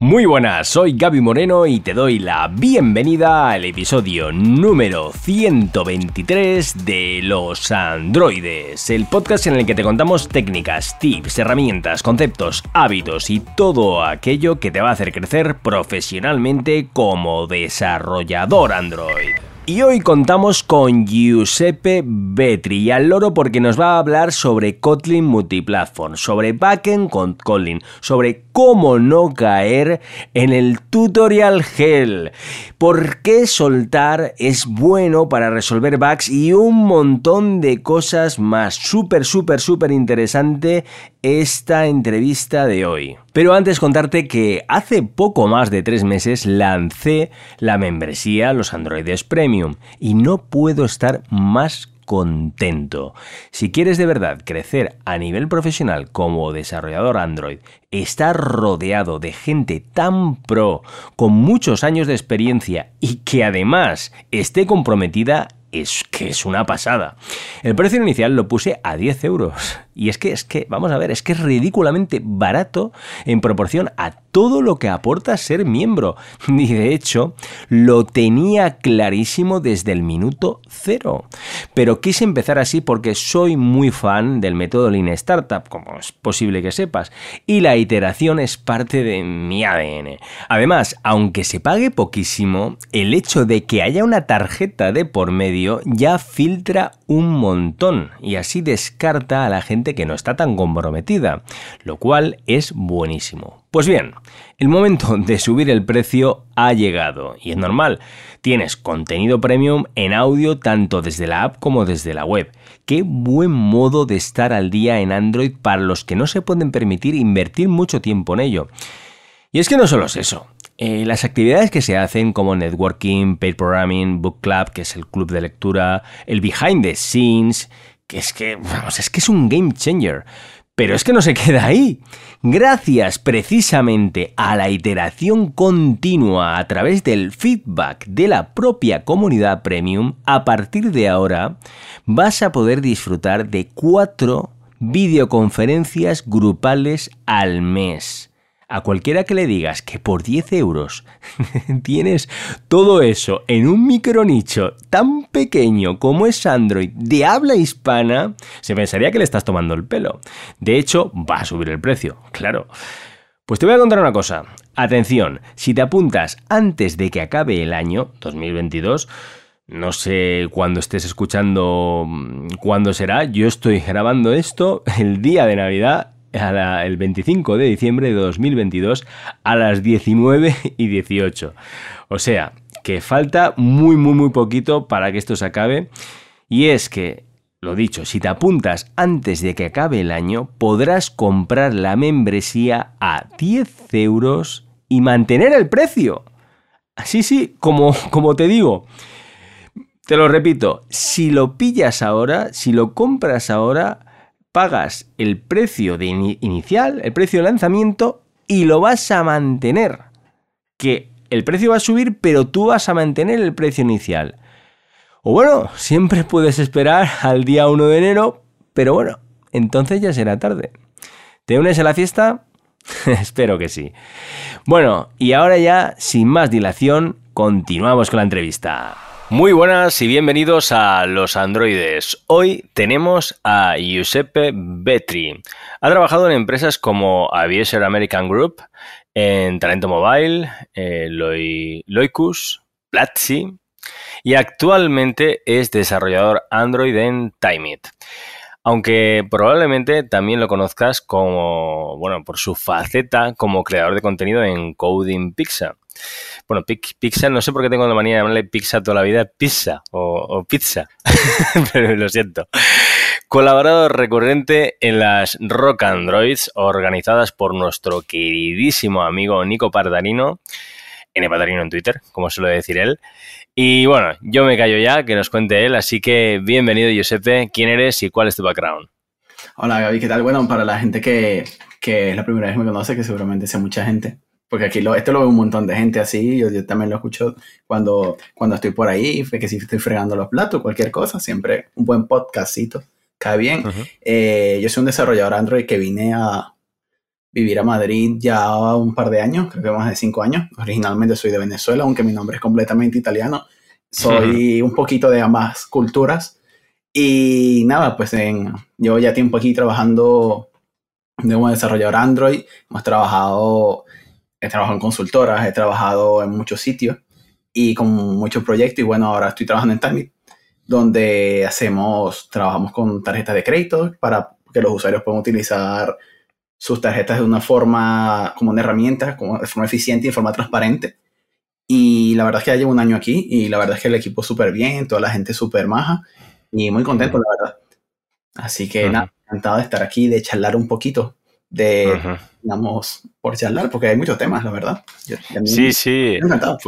Muy buenas, soy Gaby Moreno y te doy la bienvenida al episodio número 123 de Los Androides, el podcast en el que te contamos técnicas, tips, herramientas, conceptos, hábitos y todo aquello que te va a hacer crecer profesionalmente como desarrollador Android. Y hoy contamos con Giuseppe Betri al loro porque nos va a hablar sobre Kotlin Multiplatform, sobre backend con Kotlin, sobre cómo no caer en el tutorial hell, por qué soltar es bueno para resolver bugs y un montón de cosas más. Súper, súper, súper interesante esta entrevista de hoy. Pero antes contarte que hace poco más de tres meses lancé la membresía Los Androides Premium y no puedo estar más contento. Si quieres de verdad crecer a nivel profesional como desarrollador Android, estar rodeado de gente tan pro, con muchos años de experiencia y que además esté comprometida, es que es una pasada. El precio inicial lo puse a 10 euros. Y es que, es que, vamos a ver, es que es ridículamente barato en proporción a todo lo que aporta ser miembro. Y de hecho, lo tenía clarísimo desde el minuto cero. Pero quise empezar así porque soy muy fan del método Lean Startup, como es posible que sepas, y la iteración es parte de mi ADN. Además, aunque se pague poquísimo, el hecho de que haya una tarjeta de por medio ya filtra un montón y así descarta a la gente que no está tan comprometida, lo cual es buenísimo. Pues bien, el momento de subir el precio ha llegado y es normal. Tienes contenido premium en audio tanto desde la app como desde la web. Qué buen modo de estar al día en Android para los que no se pueden permitir invertir mucho tiempo en ello. Y es que no solo es eso. Eh, las actividades que se hacen como networking, paid programming, book club, que es el club de lectura, el behind the scenes, que es que, vamos, es que es un game changer. Pero es que no se queda ahí. Gracias precisamente a la iteración continua a través del feedback de la propia comunidad premium, a partir de ahora vas a poder disfrutar de cuatro videoconferencias grupales al mes a cualquiera que le digas que por 10 euros tienes todo eso en un micronicho tan pequeño como es Android de habla hispana, se pensaría que le estás tomando el pelo. De hecho, va a subir el precio, claro. Pues te voy a contar una cosa. Atención, si te apuntas antes de que acabe el año 2022, no sé cuándo estés escuchando mm, cuándo será. Yo estoy grabando esto el día de Navidad el 25 de diciembre de 2022 a las 19 y 18. O sea, que falta muy, muy, muy poquito para que esto se acabe. Y es que, lo dicho, si te apuntas antes de que acabe el año, podrás comprar la membresía a 10 euros y mantener el precio. Sí, sí, como, como te digo. Te lo repito, si lo pillas ahora, si lo compras ahora, pagas el precio de inicial, el precio de lanzamiento y lo vas a mantener. Que el precio va a subir, pero tú vas a mantener el precio inicial. O bueno, siempre puedes esperar al día 1 de enero, pero bueno, entonces ya será tarde. ¿Te unes a la fiesta? Espero que sí. Bueno, y ahora ya, sin más dilación, continuamos con la entrevista. Muy buenas y bienvenidos a Los Androides. Hoy tenemos a Giuseppe Betri. Ha trabajado en empresas como Aviator American Group, en Talento Mobile, Loicus, Platzi y actualmente es desarrollador Android en Timeit. Aunque probablemente también lo conozcas como, bueno, por su faceta como creador de contenido en Coding Pizza. Bueno, pizza, no sé por qué tengo la manía de llamarle pizza toda la vida, pizza o, pizza, pero lo siento. Colaborador recurrente en las Rock Androids organizadas por nuestro queridísimo amigo Nico Pardarino, N Pardarino en Twitter, como suele decir él. Y bueno, yo me callo ya, que nos cuente él, así que bienvenido Giuseppe, ¿quién eres y cuál es tu background? Hola Gaby, ¿qué tal? Bueno, para la gente que, que es la primera vez que me conoce, que seguramente sea mucha gente, porque aquí lo, esto lo ve un montón de gente así, yo, yo, también lo escucho cuando, cuando estoy por ahí, que si estoy fregando los platos, cualquier cosa, siempre un buen podcastito, cae bien. Eh, yo soy un desarrollador Android que vine a, vivir a Madrid ya un par de años, creo que más de cinco años. Originalmente soy de Venezuela, aunque mi nombre es completamente italiano. Soy un poquito de ambas culturas. Y nada, pues en, llevo ya tiempo aquí trabajando como desarrollador Android. Hemos trabajado, he trabajado en consultoras, he trabajado en muchos sitios y con muchos proyectos. Y bueno, ahora estoy trabajando en Timit, donde hacemos, trabajamos con tarjetas de crédito para que los usuarios puedan utilizar sus tarjetas de una forma, como una herramienta, como de forma eficiente y de forma transparente. Y la verdad es que ya llevo un año aquí y la verdad es que el equipo súper bien, toda la gente súper maja y muy contento, la verdad. Así que nada, encantado de estar aquí, de charlar un poquito, de, digamos, por charlar, porque hay muchos temas, la verdad. sí, sí. Encantado.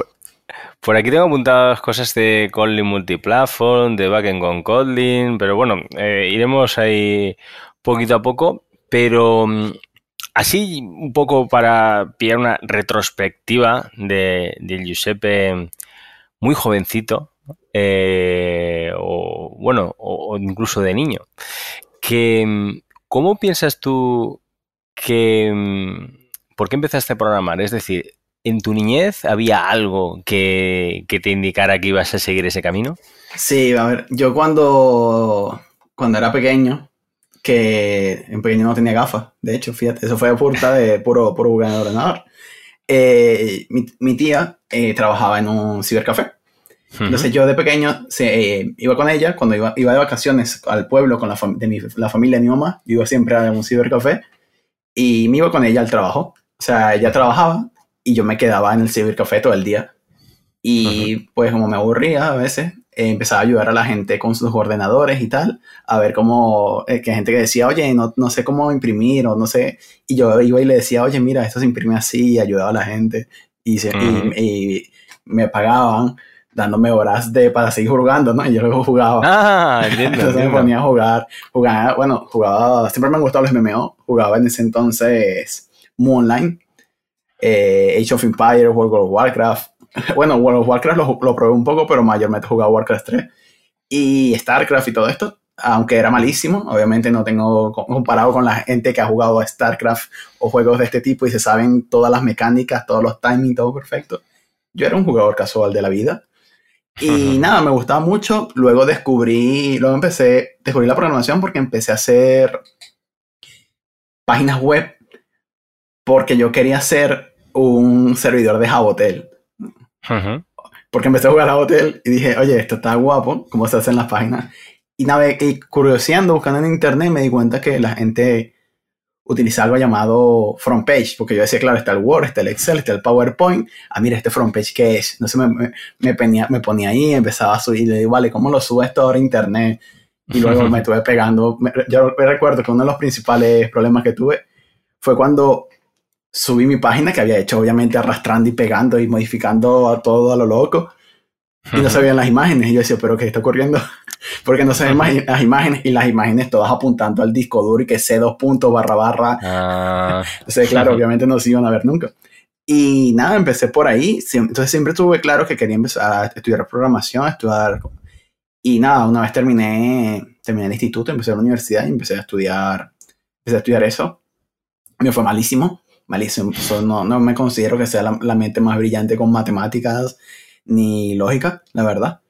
Por, aquí tengo apuntadas cosas de Kotlin Multiplatform, de Backend con Kotlin, pero bueno, eh, iremos ahí poquito a poco. Pero mm, así, un poco para pillar una retrospectiva de, Giuseppe muy jovencito, eh, o bueno, o, incluso de niño, que mm, ¿cómo piensas tú que... Mm, ¿Por qué empezaste a programar? Es decir, ¿en tu niñez había algo que, que, te indicara que ibas a seguir ese camino? Sí, a ver, yo cuando, cuando era pequeño, que en pequeño no tenía gafas, de hecho, fíjate, eso fue a puerta de puro, puro jugar en el ordenador. Eh, mi, mi, tía eh, trabajaba en un cibercafé. Entonces yo de pequeño se, eh, iba con ella, cuando iba, iba de vacaciones al pueblo con la, de mi, la familia de mi mamá, yo iba siempre a un cibercafé y me iba con ella al trabajo. O sea, ella trabajaba y yo me quedaba en el cibercafé todo el día. Y pues como me aburría a veces, eh, empezaba a ayudar a la gente con sus ordenadores y tal, a ver cómo, eh, que gente que decía, oye, no, no, sé cómo imprimir o no sé, y yo iba y le decía, oye, mira, esto se imprime así, y ayudaba a la gente, y, y, me pagaban dándome horas de para seguir jugando, ¿no? Y yo luego jugaba. Ah, entiendo. entonces me ponía a jugar, jugaba, bueno, jugaba, siempre me han gustado los MMO, jugaba en ese entonces Moonline, eh, Age of Empires, World of Warcraft, bueno, World of Warcraft lo, lo probé un poco, pero mayormente he jugado Warcraft 3 y StarCraft y todo esto, aunque era malísimo, obviamente no tengo comparado con la gente que ha jugado a StarCraft o juegos de este tipo y se saben todas las mecánicas, todos los timings, todo perfecto. Yo era un jugador casual de la vida. Y nada, me gustaba mucho. Luego descubrí, luego empecé, descubrí la programación porque empecé a hacer páginas web porque yo quería hacer un servidor de Jabotel. Porque empecé a jugar a hotel y dije, oye, esto está guapo, cómo se hacen las páginas. Y, y curioseando, buscando en internet, me di cuenta que la gente utiliza algo llamado front page, porque yo decía, claro, está el Word, está el Excel, está el PowerPoint. Ah, mira, este front page, ¿qué es? No sé, me, me, ponía, me ponía ahí, empezaba a subir, y le digo, vale, ¿cómo lo subo esto ahora a internet? Y luego me estuve pegando. yo recuerdo que uno de los principales problemas que tuve fue cuando subí mi página que había hecho obviamente arrastrando y pegando y modificando a todo a lo loco. Y no se veían las imágenes. Y yo decía, ¿pero qué está ocurriendo? Porque no se ven las imágenes y las imágenes todas apuntando al disco duro y que C2 puntos barra barra. Ah. Entonces, claro, obviamente no se iban a ver nunca. Y nada, empecé por ahí. Entonces siempre tuve claro que quería empezar a estudiar programación, a estudiar... Y nada, una vez terminé, terminé el instituto, empecé a la universidad y empecé a estudiar, empecé a estudiar eso. Me fue malísimo malísimo. no, no, me considero que sea la, mente más brillante con matemáticas ni lógica, la verdad.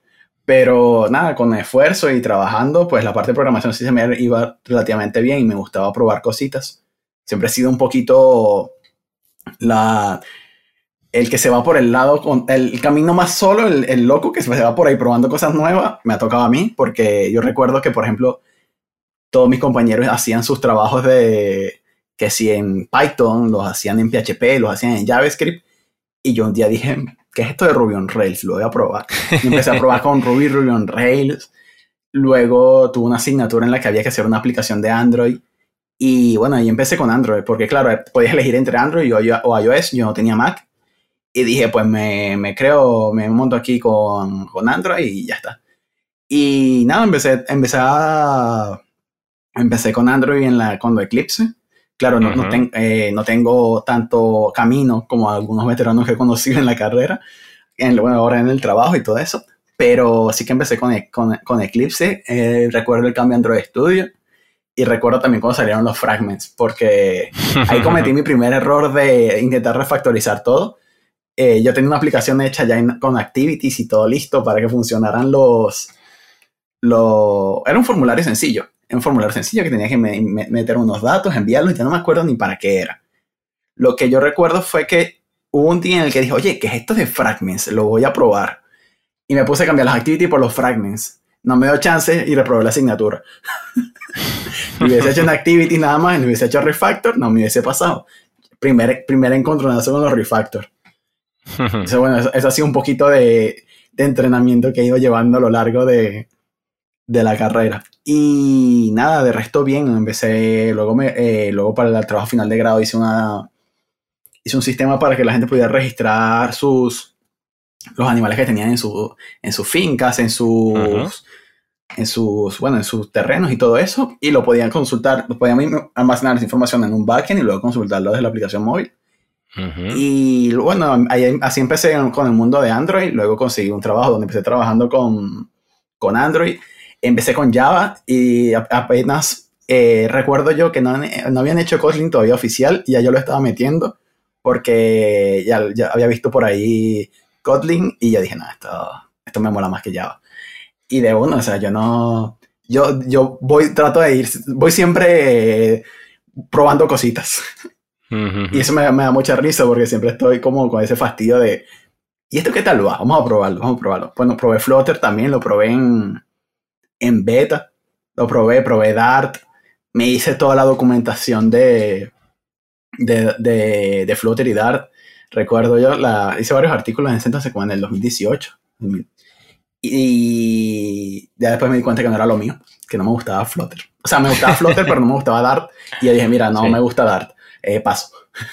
Pero nada, con esfuerzo y trabajando, pues la parte de programación sí se me iba relativamente bien y me gustaba probar cositas. Siempre he sido un poquito la, el que se va por el lado, con, el camino más solo, el, el, loco que se va por ahí probando cosas nuevas, me ha tocado a mí, porque yo recuerdo que, por ejemplo, todos mis compañeros hacían sus trabajos de, que si en Python, los hacían en PHP, los hacían en JavaScript. Y yo un día dije, ¿qué es esto de Ruby on Rails? Lo voy a probar. Y empecé a probar con Ruby, Ruby on Rails. Luego tuve una asignatura en la que había que hacer una aplicación de Android. Y bueno, ahí empecé con Android, porque claro, podías elegir entre Android o iOS. Yo no tenía Mac. Y dije, pues me, me creo, me monto aquí con, con, Android y ya está. Y nada, empecé, empecé empecé con Android en la, cuando Eclipse. Claro, no, no, eh, no, tengo tanto camino como algunos veteranos que he conocido en la carrera, en, bueno, ahora en el trabajo y todo eso, pero sí que empecé con, con, con Eclipse. Eh, recuerdo el cambio a Android Studio Y recuerdo también cuando salieron los fragments, porque ahí cometí mi primer error de intentar refactorizar todo. Eh, yo tenía una aplicación hecha ya con activities y todo listo para que funcionaran los, los... Era un formulario sencillo, un formulario sencillo que tenía que meter unos datos, enviarlos y ya no me acuerdo ni para qué era. Lo que yo recuerdo fue que hubo un día en el que dije, oye, ¿qué es esto de fragments? Lo voy a probar. Y me puse a cambiar las activities por los fragments. No me dio chance y reprobé la asignatura. si hubiese hecho una activity nada más y hubiese hecho refactor, no me hubiese pasado. Primer, primer encontronazo con los refactor. Entonces, bueno, eso, ha sido un poquito de, de, entrenamiento que he ido llevando a lo largo de, de la carrera. Y nada, de resto bien, empecé, luego, me, eh, luego para el trabajo final de grado hice, una, hice un sistema para que la gente pudiera registrar sus, los animales que tenían en, su, en sus fincas, en sus, en sus, bueno, en sus terrenos y todo eso, y lo podían consultar, podían almacenar esa información en un backend y luego consultarlo desde la aplicación móvil. Y bueno, así empecé con el mundo de Android, luego conseguí un trabajo donde empecé trabajando con, con Android empecé con Java y apenas eh, recuerdo yo que no, no, habían hecho Kotlin todavía oficial y ya yo lo estaba metiendo porque ya, ya había visto por ahí Kotlin y ya dije, no, esto, esto me mola más que Java. Y de uno, o sea, yo no, yo, yo voy, trato de ir, voy siempre eh, probando cositas. Y eso me, me, da mucha risa porque siempre estoy como con ese fastidio de, ¿y esto qué tal va? Vamos a probarlo, vamos a probarlo. Bueno, probé Flutter también, lo probé en, en beta. Lo probé, probé Dart. Me hice toda la documentación de, de, de, Flutter y Dart. Recuerdo yo, la, hice varios artículos en ese entonces, como en el 2018. Y ya después me di cuenta que no era lo mío, que no me gustaba Flutter. O sea, me gustaba Flutter, pero no me gustaba Dart. Y yo dije, mira, no me gusta Dart. Eh, paso.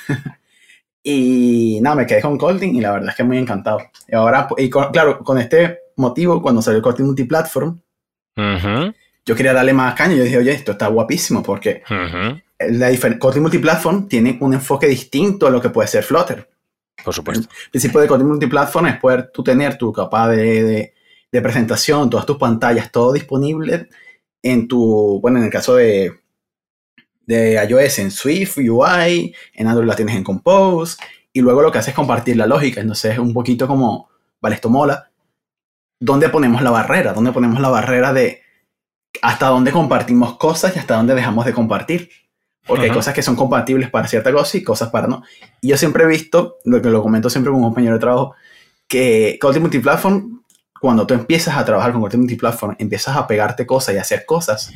y nada, me quedé con Kotlin y la verdad es que muy encantado. Y ahora, y claro, con este motivo, cuando salió Kotlin Multiplatform, yo quería darle más caña. Yo dije, oye, esto está guapísimo porque la Kotlin Multiplatform tiene un enfoque distinto a lo que puede ser Flutter. Por supuesto. El principio de Kotlin Multiplatform es poder tú tener tu capa de, de, presentación, todas tus pantallas, todo disponible en tu, bueno, en el caso de, de iOS en Swift UI, en Android la tienes en Compose, y luego lo que haces es compartir la lógica. Entonces es un poquito como, vale, esto mola, ¿dónde ponemos la barrera? ¿Dónde ponemos la barrera de hasta dónde compartimos cosas y hasta dónde dejamos de compartir? Porque hay cosas que son compatibles para cierta cosa y cosas para no. Y yo siempre he visto, lo que lo comento siempre con un compañero de trabajo, que Kotlin Multiplatform, cuando tú empiezas a trabajar con Kotlin Multiplatform, empiezas a pegarte cosas y hacer cosas,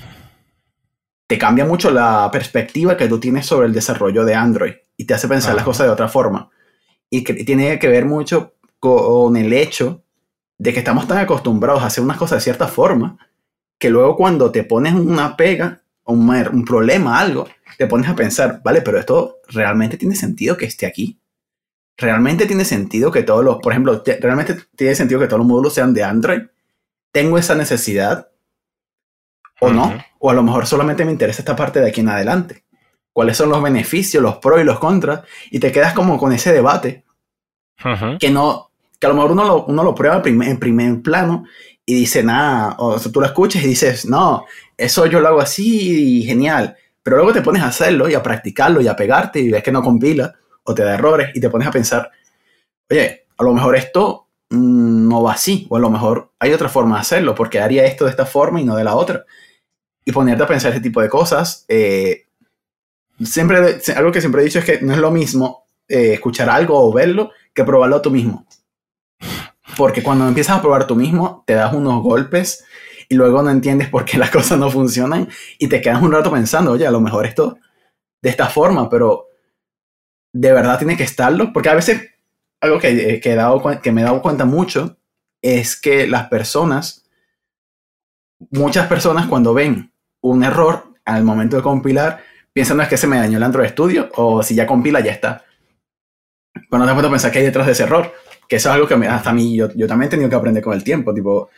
te cambia mucho la perspectiva que tú tienes sobre el desarrollo de Android y te hace pensar las cosas de otra forma. Y que tiene que ver mucho con el hecho de que estamos tan acostumbrados a hacer unas cosas de cierta forma que luego cuando te pones una pega, un, un problema, algo, te pones a pensar, vale, pero esto realmente tiene sentido que esté aquí. Realmente tiene sentido que todos los, por ejemplo, realmente tiene sentido que todos los módulos sean de Android. Tengo esa necesidad o no, o a lo mejor solamente me interesa esta parte de aquí en adelante. ¿Cuáles son los beneficios, los pros y los contras? Y te quedas como con ese debate que no, que a lo mejor uno lo, uno lo prueba en primer plano y dice, nada, o sea, tú lo escuchas y dices, no, eso yo lo hago así y genial. Pero luego te pones a hacerlo y a practicarlo y a pegarte y ves que no compila o te da errores y te pones a pensar, oye, a lo mejor esto mm, no va así, o a lo mejor hay otra forma de hacerlo, porque haría esto de esta forma y no de la otra. Y ponerte a pensar ese tipo de cosas. Eh, siempre, algo que siempre he dicho es que no es lo mismo eh, escuchar algo o verlo que probarlo tú mismo. Porque cuando empiezas a probar tú mismo, te das unos golpes y luego no entiendes por qué las cosas no funcionan y te quedas un rato pensando, oye, a lo mejor esto de esta forma, pero de verdad tiene que estarlo. Porque a veces algo que, que, he dado, que me he dado cuenta mucho es que las personas, muchas personas cuando ven un error al momento de compilar, piensan no es que se me dañó el Android Studio o si ya compila ya está. Pero no te puedo pensar que hay detrás de ese error que eso es algo que hasta a mí yo, yo también he tenido que aprender con el tiempo, tipo,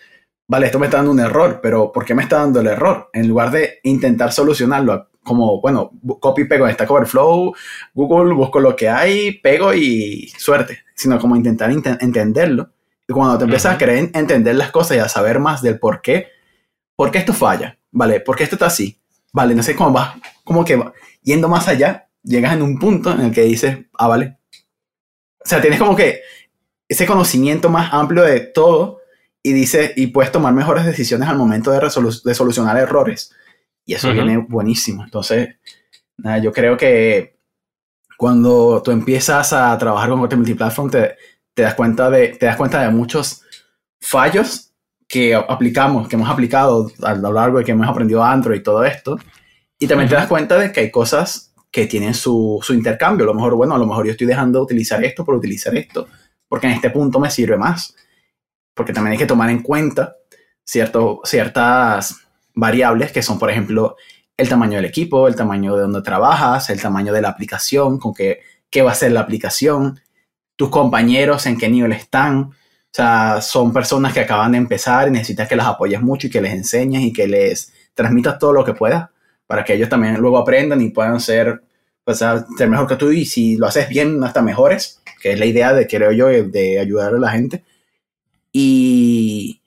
vale, esto me está dando un error, pero ¿por qué me está dando el error? En lugar de intentar solucionarlo, como, bueno, copy, pego en Stack Overflow, Google, busco lo que hay, pego y suerte, sino como intentar entenderlo. Y cuando te empiezas a querer entender las cosas y a saber más del por qué, por qué esto falla, ¿vale? ¿Por qué esto está así? vale, no sé cómo va, como que yendo más allá, llegas en un punto en el que dices, ah, vale. O sea, tienes como que ese conocimiento más amplio de todo y dices, y puedes tomar mejores decisiones al momento de, de solucionar errores. Y eso viene buenísimo. Entonces, nada, yo creo que cuando tú empiezas a trabajar con Content Multiplatform, te, te, das cuenta de, te das cuenta de muchos fallos que aplicamos, que hemos aplicado a lo largo de que hemos aprendido Android y todo esto. Y también te das cuenta de que hay cosas que tienen su, su, intercambio. A lo mejor, bueno, a lo mejor yo estoy dejando de utilizar esto por utilizar esto, porque en este punto me sirve más. Porque también hay que tomar en cuenta cierto, ciertas variables que son, por ejemplo, el tamaño del equipo, el tamaño de donde trabajas, el tamaño de la aplicación, con qué, qué va a ser la aplicación, tus compañeros, en qué nivel están. O sea, son personas que acaban de empezar y necesitas que las apoyes mucho y que les enseñes y que les transmitas todo lo que puedas para que ellos también luego aprendan y puedan ser, pues, ser mejor que tú y si lo haces bien, hasta mejores, que es la idea de, creo yo, de ayudar a la gente. Y,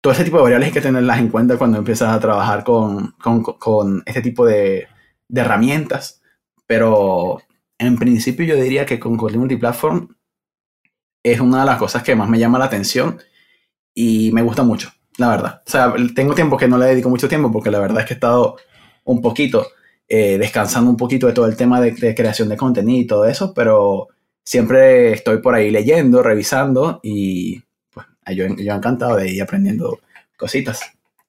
todo ese tipo de variables hay que tenerlas en cuenta cuando empiezas a trabajar con, con, con este tipo de, de, herramientas. Pero en principio yo diría que con Kotlin Multiplatform es una de las cosas que más me llama la atención y me gusta mucho, la verdad. O sea, tengo tiempo que no le dedico mucho tiempo porque la verdad es que he estado un poquito eh, descansando un poquito de todo el tema de, de, creación de contenido y todo eso, pero siempre estoy por ahí leyendo, revisando y yo, yo encantado de ir aprendiendo cositas.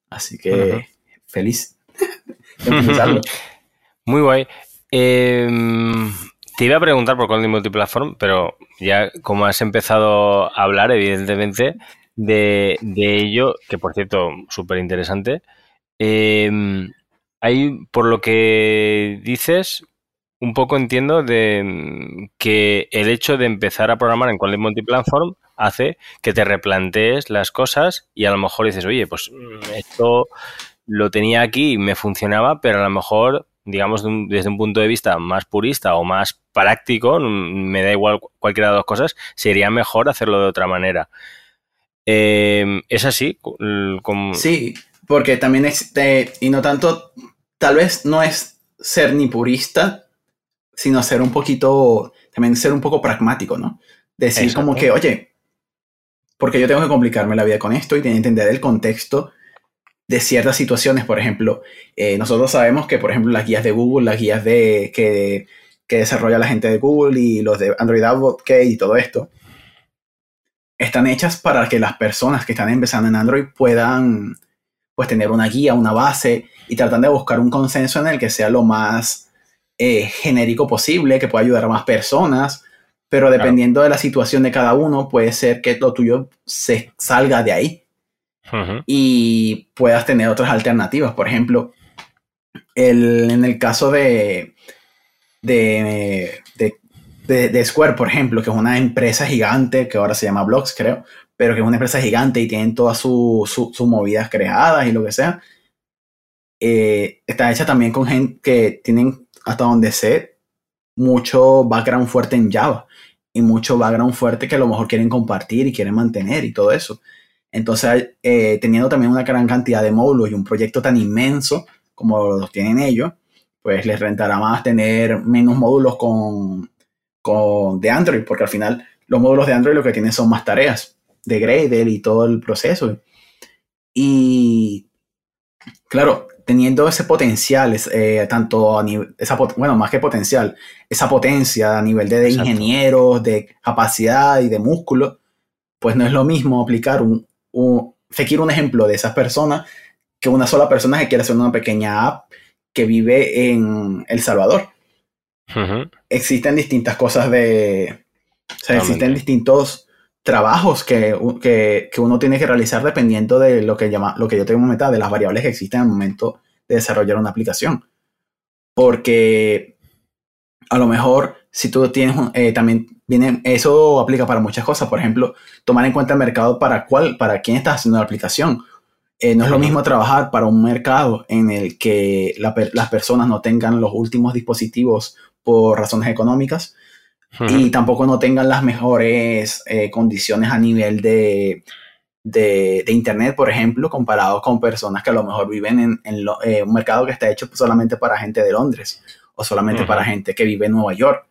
Así que feliz de Muy guay. Em, te iba a preguntar por Content Multiplatform, pero ya como has empezado a hablar, evidentemente, de, ello, que por cierto, súper interesante, em, hay, por lo que dices, un poco entiendo de que el hecho de empezar a programar en Content Multiplatform hace que te replantees las cosas y a lo mejor dices, oye, pues mm, esto lo tenía aquí y me funcionaba, pero a lo mejor, digamos, desde un punto de vista más purista o más práctico, mm, me da igual cualquiera de las dos cosas, sería mejor hacerlo de otra manera. Em, ¿Es así? Sí, porque también es, y no tanto, tal vez no es ser ni purista, sino ser un poquito, también ser un poco pragmático, ¿no? Decir como que, oye, porque yo tengo que complicarme la vida con esto y entender el contexto de ciertas situaciones. Por ejemplo, eh, nosotros sabemos que, por ejemplo, las guías de Google, las guías de, que, que desarrolla la gente de Google y los de Android Advocate y todo esto, están hechas para que las personas que están empezando en Android puedan pues tener una guía, una base y tratan de buscar un consenso en el que sea lo más eh, genérico posible, que pueda ayudar a más personas pero dependiendo de la situación de cada uno, puede ser que lo tuyo se salga de ahí y puedas tener otras alternativas. Por ejemplo, el, en el caso de, de, de, Square, por ejemplo, que es una empresa gigante, que ahora se llama Blocks, creo, pero que es una empresa gigante y tienen todas sus movidas creadas y lo que sea, eh, está hecha también con gente que tienen, hasta donde sé, mucho background fuerte en Java y mucho background fuerte que a lo mejor quieren compartir y quieren mantener y todo eso. Entonces, eh, teniendo también una gran cantidad de módulos y un proyecto tan inmenso como los tienen ellos, pues les rentará más tener menos módulos con, con de Android, porque al final los módulos de Android lo que tienen son más tareas de Gradle y todo el proceso. Y claro, teniendo ese potencial, eh, tanto a nivel, esa, bueno, más que potencial, esa potencia a nivel de, ingenieros, de capacidad y de músculo, pues no es lo mismo aplicar un, un, un ejemplo de esas personas que una sola persona que quiere hacer una pequeña app que vive en El Salvador. Existen distintas cosas de... O sea, existen distintos trabajos que, que, que, uno tiene que realizar dependiendo de lo que, llama, lo que yo tengo meta, de las variables que existen al momento de desarrollar una aplicación. Porque a lo mejor si tú tienes eh, también viene, eso aplica para muchas cosas. Por ejemplo, tomar en cuenta el mercado para cuál, para quién estás haciendo la aplicación. Eh, no es lo mismo trabajar para un mercado en el que las personas no tengan los últimos dispositivos por razones económicas y tampoco no tengan las mejores eh, condiciones a nivel de, de, Internet, por ejemplo, comparado con personas que a lo mejor viven en, eh, un mercado que está hecho solamente para gente de Londres o solamente para gente que vive en Nueva York.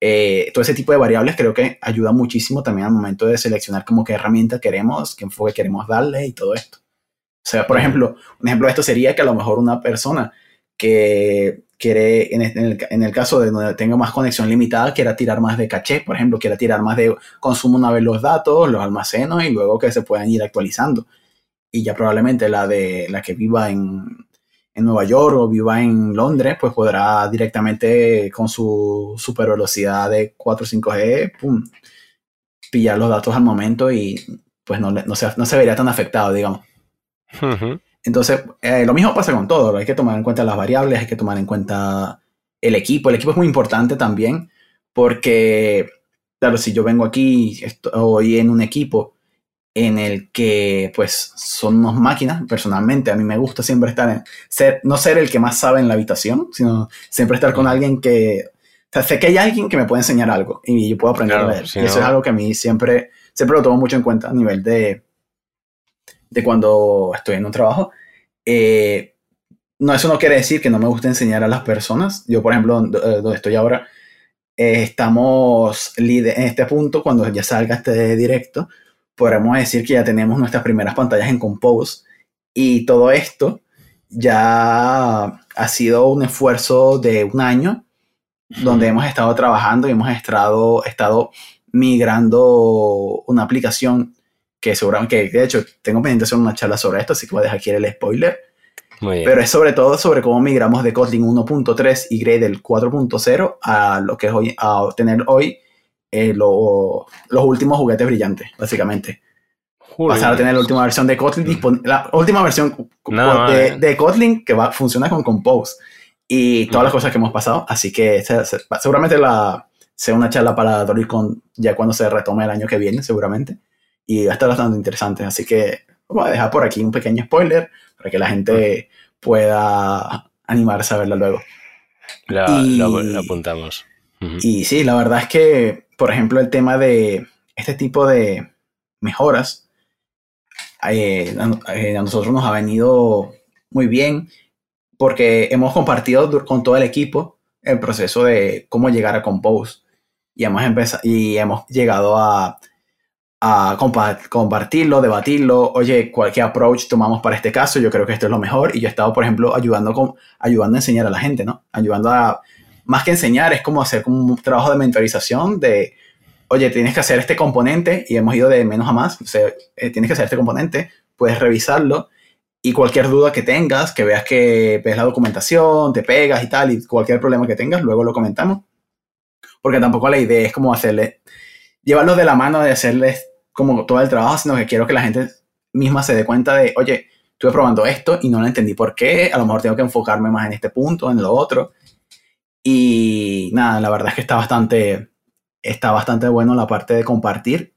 Eh, todo ese tipo de variables creo que ayuda muchísimo también al momento de seleccionar como qué herramienta queremos, qué enfoque queremos darle y todo esto. O sea, por ejemplo, un ejemplo de esto sería que a lo mejor una persona que quiere, en el, en el, caso de donde tenga más conexión limitada, quiera tirar más de caché, por ejemplo, quiera tirar más de consumo una vez los datos, los almacenos y luego que se puedan ir actualizando. Y ya probablemente la de la que viva en, en Nueva York o viva en Londres, pues podrá directamente con su super velocidad de 4 o 5G, pum, pillar los datos al momento y pues no, no, se, no se vería tan afectado, digamos. Entonces, eh, lo mismo pasa con todo, hay que tomar en cuenta las variables, hay que tomar en cuenta el equipo. El equipo es muy importante también porque, claro, si yo vengo aquí, estoy en un equipo en el que pues son unas máquinas, personalmente a mí me gusta siempre estar en, ser, no ser el que más sabe en la habitación, sino siempre estar con alguien que, o sea, sé que hay alguien que me puede enseñar algo y yo puedo aprender de él. y eso es algo que a mí siempre, siempre lo tomo mucho en cuenta a nivel de, de cuando estoy en un trabajo. Eh, no, eso no quiere decir que no me guste enseñar a las personas. Yo, por ejemplo, eh, donde estoy ahora, eh, estamos en este punto, cuando ya salga este directo, podremos decir que ya tenemos nuestras primeras pantallas en Compose y todo esto ya ha sido un esfuerzo de un año donde hemos estado trabajando y hemos estado, estado migrando una aplicación que seguramente, que de hecho tengo pendiente hacer una charla sobre esto, así que voy a dejar aquí el spoiler. Pero es sobre todo sobre cómo migramos de Kotlin 1.3 y Gradle 4.0 a lo que es hoy, a obtener hoy eh, los últimos juguetes brillantes, básicamente. Pasar a tener la última versión de Kotlin, la última versión de, Kotlin que va, funciona con Compose y todas las cosas que hemos pasado. Así que seguramente la, sea una charla para dormir con ya cuando se retome el año que viene, seguramente. Y va a estar bastante interesante. Así que vamos a dejar por aquí un pequeño spoiler para que la gente pueda animarse a verla luego. La, apuntamos. Y sí, la verdad es que, por ejemplo, el tema de este tipo de mejoras eh, eh, a, nosotros nos ha venido muy bien porque hemos compartido con todo el equipo el proceso de cómo llegar a Compose y hemos, empezado, y hemos llegado a, a compartirlo, debatirlo, oye, cualquier approach tomamos para este caso, yo creo que esto es lo mejor y yo he estado, por ejemplo, ayudando, con, ayudando a enseñar a la gente, ¿no? Ayudando a más que enseñar, es como hacer como un trabajo de mentorización de, oye, tienes que hacer este componente y hemos ido de menos a más, o sea, eh, tienes que hacer este componente, puedes revisarlo y cualquier duda que tengas, que veas que ves la documentación, te pegas y tal, y cualquier problema que tengas, luego lo comentamos. Porque tampoco la idea es como hacerle, llevarlo de la mano de hacerles como todo el trabajo, sino que quiero que la gente misma se dé cuenta de, oye, estuve probando esto y no lo entendí por qué, a lo mejor tengo que enfocarme más en este punto, en lo otro. Y nada, la verdad es que está bastante, está bastante bueno la parte de compartir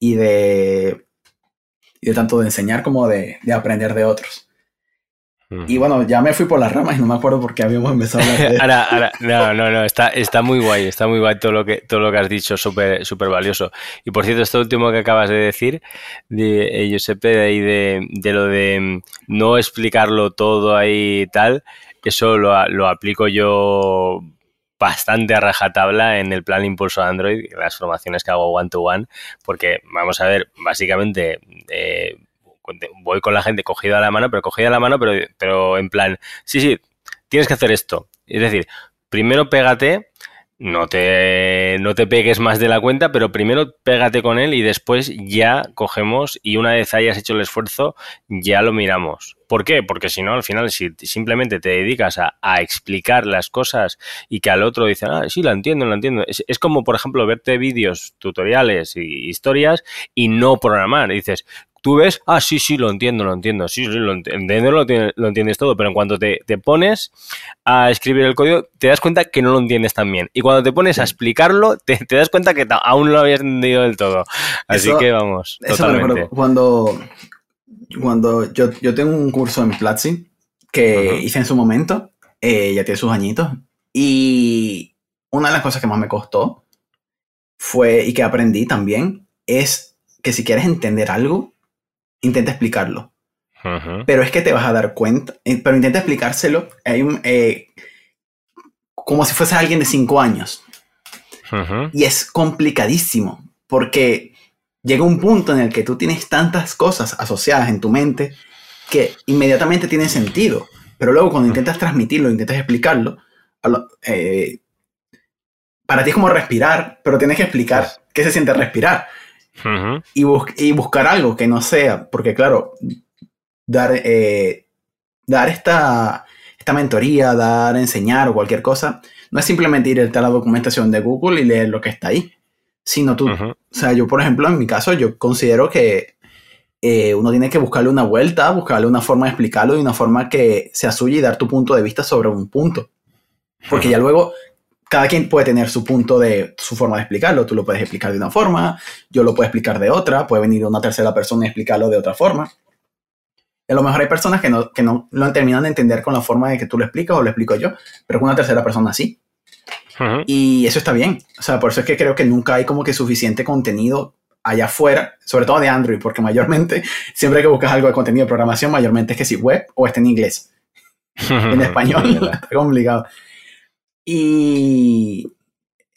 y de, y tanto de enseñar como de, de aprender de otros. Y bueno, ya me fui por las ramas y no me acuerdo por qué habíamos empezado a ahora, ahora, no, no, no, está, está muy guay, está muy guay todo lo que, todo lo que has dicho, súper súper valioso. Y por cierto, esto último que acabas de decir, de eh, Giuseppe, de ahí de, de lo de mm, no explicarlo todo ahí y tal, eso lo, aplico yo bastante a rajatabla en el plan Impulso Android, las formaciones que hago one to one, porque vamos a ver, básicamente eh, voy con la gente cogida a la mano, pero cogida a la mano, pero, pero en plan, sí, sí, tienes que hacer esto. Es decir, primero pégate no te, no te pegues más de la cuenta, pero primero pégate con él y después ya cogemos y una vez hayas hecho el esfuerzo, ya lo miramos. ¿Por qué? Porque si no, al final, si simplemente te dedicas a, explicar las cosas y que al otro dice, ah, sí, lo entiendo, lo entiendo. Es, es como, por ejemplo, verte vídeos, tutoriales y historias y no programar. dices, tú ves, ah, sí, sí, lo entiendo, lo entiendo, sí, sí, lo entiendo, lo, entiendes todo, pero en cuanto te, pones a escribir el código, te das cuenta que no lo entiendes tan bien. Y cuando te pones a explicarlo, te, das cuenta que aún no lo habías entendido del todo. Así que vamos, totalmente. cuando, cuando yo, yo tengo un curso en Platzi que hice en su momento, eh, ya tiene sus añitos, y una de las cosas que más me costó fue, y que aprendí también, es que si quieres entender algo, intenta explicarlo. Pero es que te vas a dar cuenta, eh, pero intenta explicárselo eh, como si fuese alguien de 5 años. Y es complicadísimo, porque llega un punto en el que tú tienes tantas cosas asociadas en tu mente que inmediatamente tienen sentido. Pero luego cuando intentas transmitirlo, intentas explicarlo, eh, para ti es como respirar, pero tienes que explicar qué se siente respirar. Y, y, buscar algo que no sea, porque claro, dar, eh, dar esta, esta mentoría, dar, enseñar o cualquier cosa, no es simplemente ir a la documentación de Google y leer lo que está ahí, sino tú, o sea, yo por ejemplo, en mi caso, yo considero que eh, uno tiene que buscarle una vuelta, buscarle una forma de explicarlo y una forma que sea suya y dar tu punto de vista sobre un punto. Porque ya luego cada quien puede tener su punto de su forma de explicarlo. Tú lo puedes explicar de una forma, yo lo puedo explicar de otra, puede venir una tercera persona y explicarlo de otra forma. a lo mejor hay personas que no, que no lo terminan de entender con la forma de que tú lo explicas o lo explico yo, pero con una tercera persona sí. Y eso está bien. O sea, por eso es que creo que nunca hay como que suficiente contenido allá afuera, sobre todo de Android, porque mayormente, siempre que buscas algo de contenido de programación, mayormente es que si web o está en inglés. en español está complicado. Y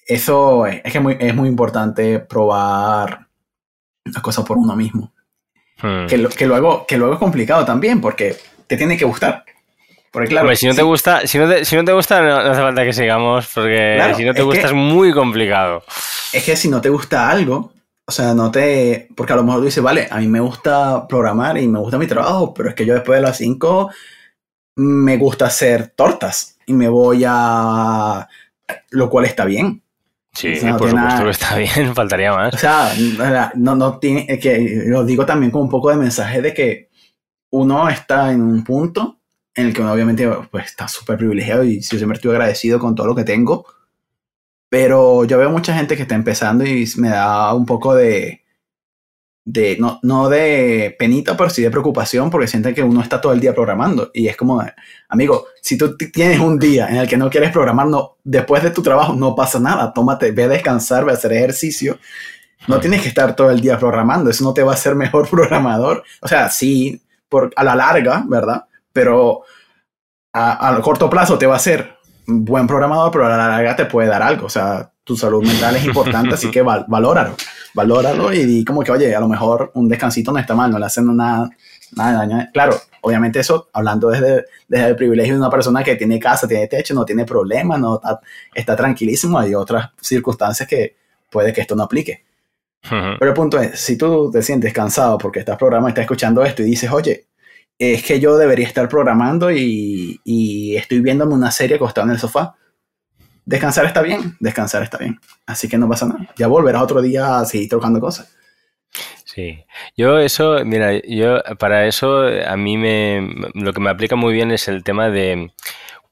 eso es, que es muy importante probar las cosas por uno mismo. Hmm. Que, que, luego, que luego es complicado también, porque te tiene que gustar. Porque claro, si no te gusta, si no te, si no te gusta, no, hace falta que sigamos, porque si no te gusta es muy complicado. Es que si no te gusta algo, o sea, no te. Porque a lo mejor tú dices, vale, a mí me gusta programar y me gusta mi trabajo, pero es que yo después de las 5 me gusta hacer tortas y me voy a. Lo cual está bien. Sí, por supuesto que está bien, faltaría más. O sea, no, no tiene. que lo digo también con un poco de mensaje de que uno está en un punto en el que uno obviamente pues, está súper privilegiado y yo siempre estoy agradecido con todo lo que tengo. Pero yo veo mucha gente que está empezando y me da un poco de, de no, no de penita, pero sí de preocupación porque sienten que uno está todo el día programando. Y es como, amigo, si tú tienes un día en el que no quieres programar, no, después de tu trabajo no pasa nada. Tómate, ve a descansar, ve a hacer ejercicio. No tienes que estar todo el día programando. Eso no te va a hacer mejor programador. O sea, sí, por, a la larga, ¿verdad? Pero a, a corto plazo te va a hacer buen programador, pero a la larga te puede dar algo. O sea, tu salud mental es importante, así que val, valóralo. Valóralo y di como que, oye, a lo mejor un descansito no está mal, no le hacen nada, nada de daño. Claro, obviamente eso, hablando desde, desde el privilegio de una persona que tiene casa, tiene techo, no tiene problemas, no está, está tranquilísimo, hay otras circunstancias que puede que esto no aplique. Pero el punto es, si tú te sientes cansado porque estás programando, estás escuchando esto y dices, oye, es que yo debería estar programando y, estoy viéndome una serie acostado en el sofá. Descansar está bien, descansar está bien. Así que no pasa nada. Ya volverás otro día a seguir tocando cosas. Sí, yo eso, mira, yo para eso a mí me, lo que me aplica muy bien es el tema de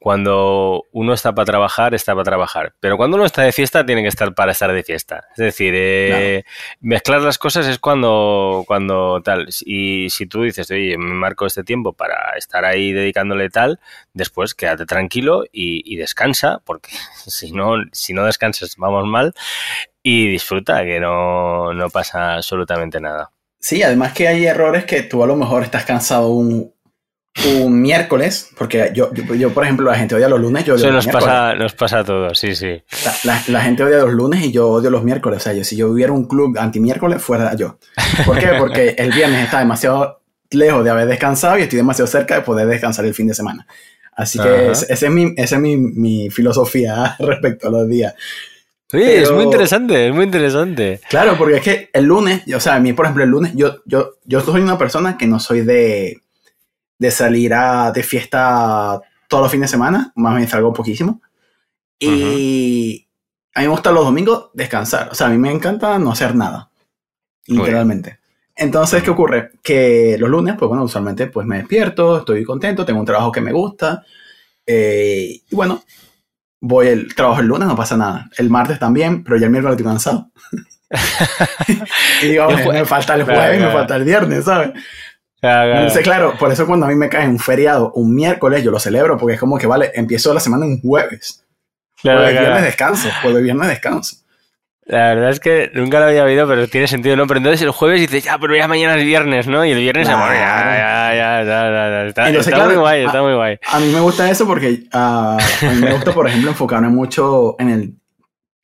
cuando uno está para trabajar, está para trabajar. Pero cuando uno está de fiesta, tiene que estar para estar de fiesta. Es decir, eh, mezclar las cosas es cuando, cuando tal. Y si tú dices, oye, me marco este tiempo para estar ahí dedicándole tal, después quédate tranquilo y, descansa, porque si no, si no descansas, vamos mal. Y disfruta, que no, no pasa absolutamente nada. Sí, además que hay errores que tú a lo mejor estás cansado un, un miércoles, porque yo, yo, por ejemplo, la gente odia los lunes, yo odio los nos pasa, nos pasa a todos, sí, sí. La, gente odia los lunes y yo odio los miércoles. O sea, yo, si yo hubiera un club anti-miércoles, fuera yo. ¿Por qué? Porque el viernes está demasiado lejos de haber descansado y estoy demasiado cerca de poder descansar el fin de semana. Así que esa es, mi, esa es mi, mi, filosofía respecto a los días. Sí, es muy interesante, es muy interesante. Claro, porque es que el lunes, o sea, a mí, por ejemplo, el lunes, yo, yo, yo soy una persona que no soy de de salir a, de fiesta todos los fines de semana, más bien salgo poquísimo. Y a mí me gusta los domingos descansar. O sea, a mí me encanta no hacer nada, literalmente. Entonces, ¿qué ocurre? Que los lunes, pues bueno, usualmente pues me despierto, estoy contento, tengo un trabajo que me gusta. Eh, y bueno, voy el trabajo el lunes, no pasa nada. El martes también, pero ya el miércoles estoy cansado. y digo, me, falta el jueves, me falta el viernes, ¿sabes? Claro, claro, por eso cuando a mí me cae un feriado un miércoles, yo lo celebro, porque es como que, vale, empiezo la semana un jueves. Claro, jueves, viernes descanso, jueves, viernes descanso. La verdad es que nunca lo había oído, pero tiene sentido, ¿no? Pero entonces el jueves dices, ya, pero ya mañana es viernes, ¿no? Y el viernes se ya, ya, ya, ya, Está, está muy guay, está muy guay. A mí me gusta eso porque a mí me gusta, por ejemplo, enfocarme mucho en el...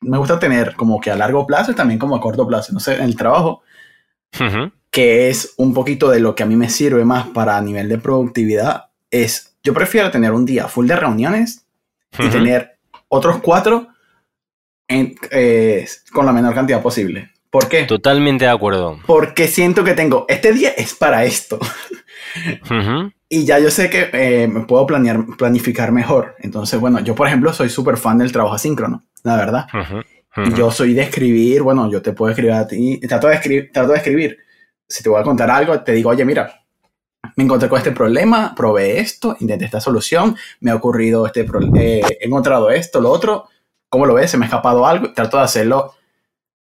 Me gusta tener como que a largo plazo y también como a corto plazo, no sé, en el trabajo, que es un poquito de lo que a mí me sirve más para nivel de productividad, es, yo prefiero tener un día full de reuniones y tener otros cuatro eh, con la menor cantidad posible. ¿Por qué? Totalmente de acuerdo. Porque siento que tengo, este día es para esto. Y ya yo sé que eh, me puedo planear, planificar mejor. Entonces, bueno, yo por ejemplo soy súper fan del trabajo asíncrono, la verdad. Y yo soy de escribir, bueno, yo te puedo escribir a ti, trato de escribir, trato de escribir. Si te voy a contar algo, te digo, oye, mira, me encontré con este problema, probé esto, intenté esta solución, me ha ocurrido este problema, eh, he encontrado esto, lo otro, ¿cómo lo ves? Se me ha escapado algo. Trato de hacerlo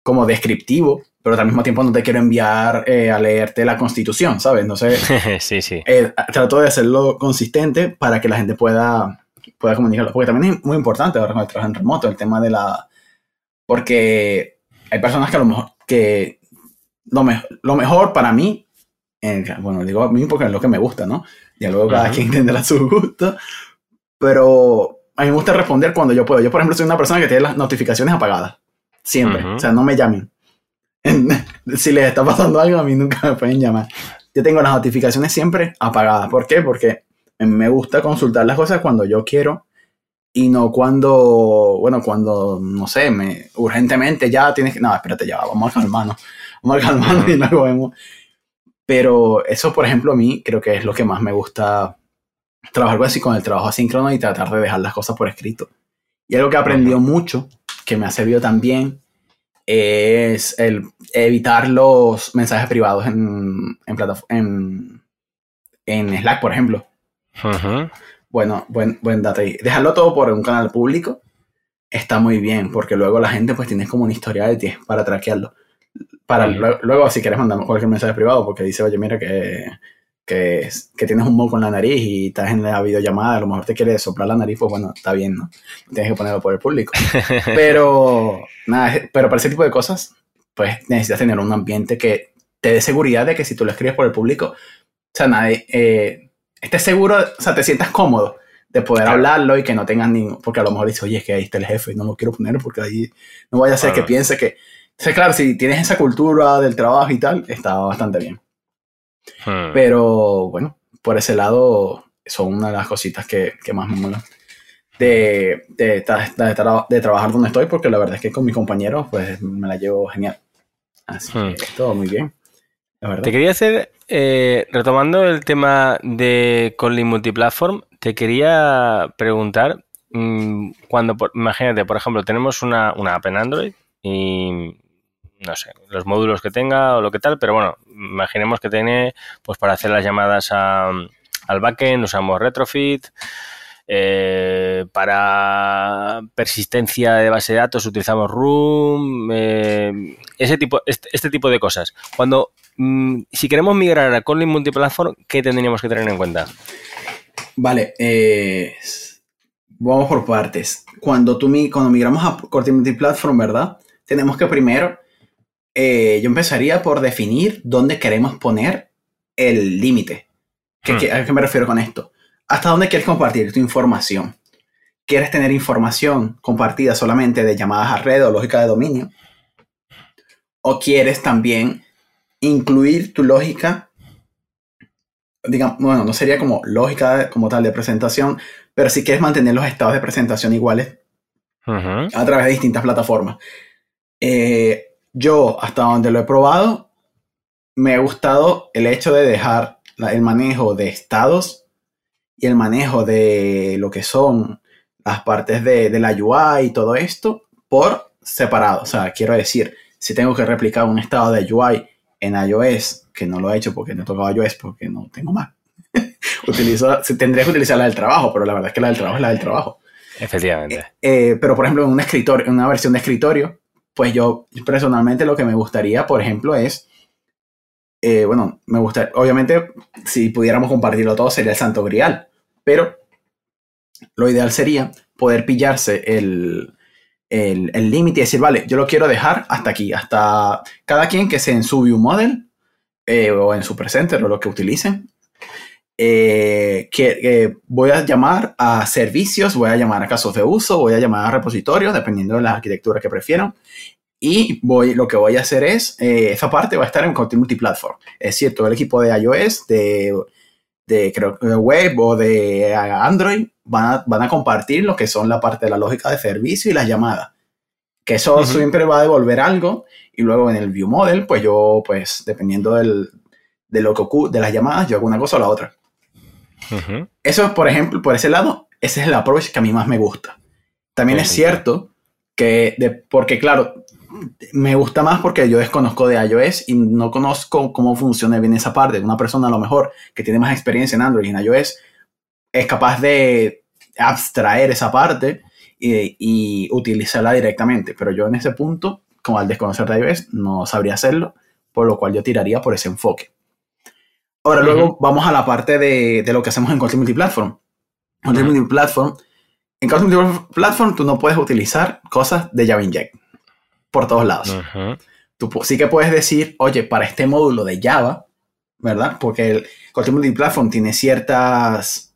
como descriptivo, pero al mismo tiempo no te quiero enviar eh, a leerte la constitución, ¿sabes? No sé. sí, sí. Eh, trato de hacerlo consistente para que la gente pueda, pueda comunicarlo. Porque también es muy importante ahora con el trabajo en remoto, el tema de la... Porque hay personas que a lo mejor... Que lo, lo mejor para mí, bueno, digo a mí porque es lo que me gusta, ¿no? Ya luego cada quien entenderá su gusto, pero a mí me gusta responder cuando yo puedo. Yo, por ejemplo, soy una persona que tiene las notificaciones apagadas. Siempre. O sea, no me llamen. si les está pasando algo, a mí nunca me pueden llamar. Yo tengo las notificaciones siempre apagadas. ¿Por qué? Porque me gusta consultar las cosas cuando yo quiero y no cuando, bueno, cuando, no sé, me, urgentemente ya tienes que, no, espérate, ya, vamos a calmarnos, vamos a calmarnos y luego vemos. Pero eso, por ejemplo, a mí creo que es lo que más me gusta trabajar así con el trabajo asíncrono y tratar de dejar las cosas por escrito. Y algo que he aprendido mucho, que me ha servido también, es el evitar los mensajes privados en, en, en, Slack, por ejemplo. Bueno, buen, buen dato ahí. Dejarlo todo por un canal público está muy bien, porque luego la gente pues tiene como una historia de ti para traquearlo. Para luego, si quieres mandar cualquier mensaje privado, porque dice, oye, mira que que, que, tienes un moco en la nariz y estás en la videollamada, a lo mejor te quiere soplar la nariz, pues bueno, está bien, ¿no? Tienes que ponerlo por el público. Pero, nada, pero para ese tipo de cosas, pues necesitas tener un ambiente que te dé seguridad de que si tú lo escribes por el público, o sea, nadie, eh, estés seguro, o sea, te sientas cómodo de poder hablarlo y que no tengas ni, porque a lo mejor dices, oye, es que ahí está el jefe y no lo quiero poner porque ahí no vaya a ser que piense que, sea, claro, si tienes esa cultura del trabajo y tal, está bastante bien. Hmm. Pero bueno, por ese lado son una de las cositas que, que más me mola de, de, de, trabajar donde estoy, porque la verdad es que con mis compañeros pues me la llevo genial. Así hmm. que todo muy bien. Te quería hacer, eh, retomando el tema de Kotlin Multiplatform, te quería preguntar, mm, cuando, imagínate, por ejemplo, tenemos una, una app en Android y no sé, los módulos que tenga o lo que tal, pero bueno, imaginemos que tiene, pues para hacer las llamadas al backend usamos retrofit, eh, para persistencia de base de datos utilizamos Room, eh, ese tipo, este, este, tipo de cosas. Cuando, mm, si queremos migrar a Kotlin Multiplatform, ¿qué tendríamos que tener en cuenta? Vale, eh, vamos por partes. Cuando, tú, cuando migramos a Kotlin Multiplatform, ¿verdad? Tenemos que primero eh, yo empezaría por definir dónde queremos poner el límite. Hmm. ¿A qué me refiero con esto? ¿Hasta dónde quieres compartir tu información? ¿Quieres tener información compartida solamente de llamadas a red o lógica de dominio? ¿O quieres también incluir tu lógica? Digamos, bueno, no sería como lógica como tal de presentación, pero si quieres mantener los estados de presentación iguales a través de distintas plataformas. Eh, yo, hasta donde lo he probado, me ha gustado el hecho de dejar el manejo de estados y el manejo de lo que son las partes de, la UI y todo esto por separado. O sea, quiero decir, si tengo que replicar un estado de UI en iOS, que no lo he hecho porque no he tocado iOS porque no tengo más. Utilizo, tendría que utilizar la del trabajo, pero la verdad es que la del trabajo es la del trabajo. Efectivamente. Eh, eh, pero por ejemplo, en un escritorio, en una versión de escritorio, pues yo personalmente lo que me gustaría, por ejemplo, es, eh, bueno, me gusta, obviamente, si pudiéramos compartirlo todo sería el santo grial, pero lo ideal sería poder pillarse el, el límite y decir, vale, yo lo quiero dejar hasta aquí, hasta cada quien que sea en su view model eh, o en su presenter o lo que utilicen. Eh, que voy a llamar a servicios, voy a llamar a casos de uso, voy a llamar a repositorios, dependiendo de la arquitectura que prefieran. Y voy, lo que voy a hacer es, eh, esa parte va a estar en Content Multiplatform. Es cierto, el equipo de iOS, de, de, creo, web o de Android van a, van a, compartir lo que son la parte de la lógica de servicio y las llamadas. Que eso siempre va a devolver algo y luego en el view model, pues yo, pues dependiendo del, de lo que de las llamadas, yo hago una cosa o la otra. Eso, por ejemplo, por ese lado, ese es el approach que a mí más me gusta. También es cierto que, de, porque claro, me gusta más porque yo desconozco de iOS y no conozco cómo funciona bien esa parte. Una persona a lo mejor que tiene más experiencia en Android y en iOS es capaz de abstraer esa parte y, y utilizarla directamente. Pero yo en ese punto como al desconocer de iOS, no sabría hacerlo, por lo cual yo tiraría por ese enfoque. Ahora, luego vamos a la parte de, de, lo que hacemos en Content Multiplatform. Content Multiplatform, en Content Multiplatform tú no puedes utilizar cosas de Java Inject por todos lados. Tú sí que puedes decir, oye, para este módulo de Java, ¿verdad? Porque el Content Multiplatform tiene ciertas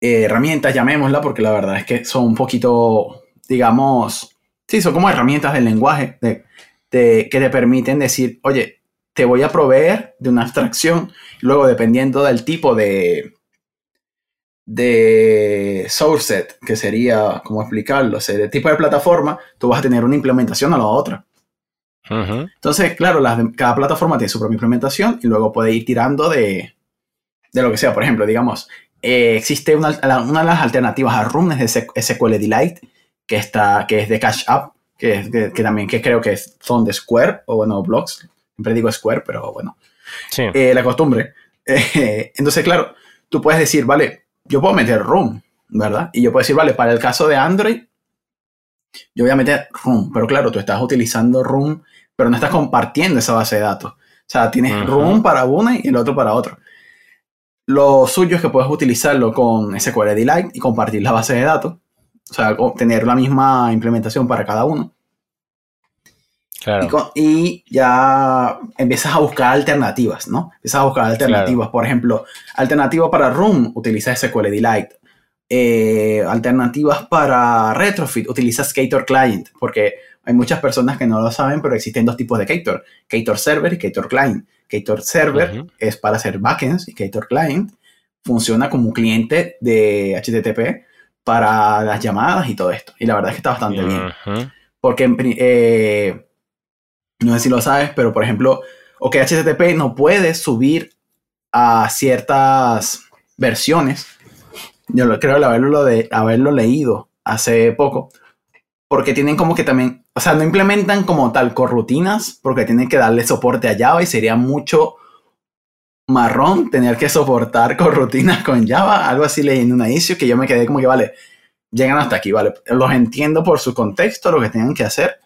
eh, herramientas, llamémosla, porque la verdad es que son un poquito, digamos, Sí, son como herramientas del lenguaje de, que te permiten decir, oye, te voy a proveer de una abstracción. Luego, dependiendo del tipo de, de source set, que sería, ¿cómo explicarlo? O sea, el tipo de plataforma, tú vas a tener una implementación a la otra. Entonces, claro, cada plataforma tiene su propia implementación y luego puede ir tirando de, de lo que sea. Por ejemplo, digamos, eh, existe una, una, de las alternativas a Room es de SQL Delight, que, está, que es de Cash App, que, que, también que creo que son de Square, o bueno, Blocks, siempre digo Square, pero bueno, sí. Eh, la costumbre. Eh, entonces, claro, tú puedes decir, vale, yo puedo meter Room, ¿verdad? Y yo puedo decir, vale, para el caso de Android, yo voy a meter Room, pero claro, tú estás utilizando Room, pero no estás compartiendo esa base de datos. O sea, tienes Room para una y el otro para otro. Lo suyo es que puedes utilizarlo con SQL Delight y compartir la base de datos. O sea, tener la misma implementación para cada uno. Claro. Y, ya empiezas a buscar alternativas, ¿no? Empiezas a buscar alternativas. Por ejemplo, alternativa para Room, utiliza SQL Delight. Eh, alternativas para Retrofit, utiliza Skater Client, porque hay muchas personas que no lo saben, pero existen dos tipos de Ktor. Ktor Server y Ktor Client. Ktor Server es para hacer backends y Ktor Client funciona como un cliente de HTTP para las llamadas y todo esto. Y la verdad es que está bastante bien. Porque, eh, no sé si lo sabes, pero por ejemplo, OK HTTP no puede subir a ciertas versiones. Yo creo haberlo, de, haberlo leído hace poco. Porque tienen como que también, o sea, no implementan como tal corrutinas, porque tienen que darle soporte a Java y sería mucho marrón tener que soportar con rutinas con Java, algo así leí en una issue que yo me quedé como que, vale, llegan hasta aquí, vale, los entiendo por su contexto, lo que tengan que hacer.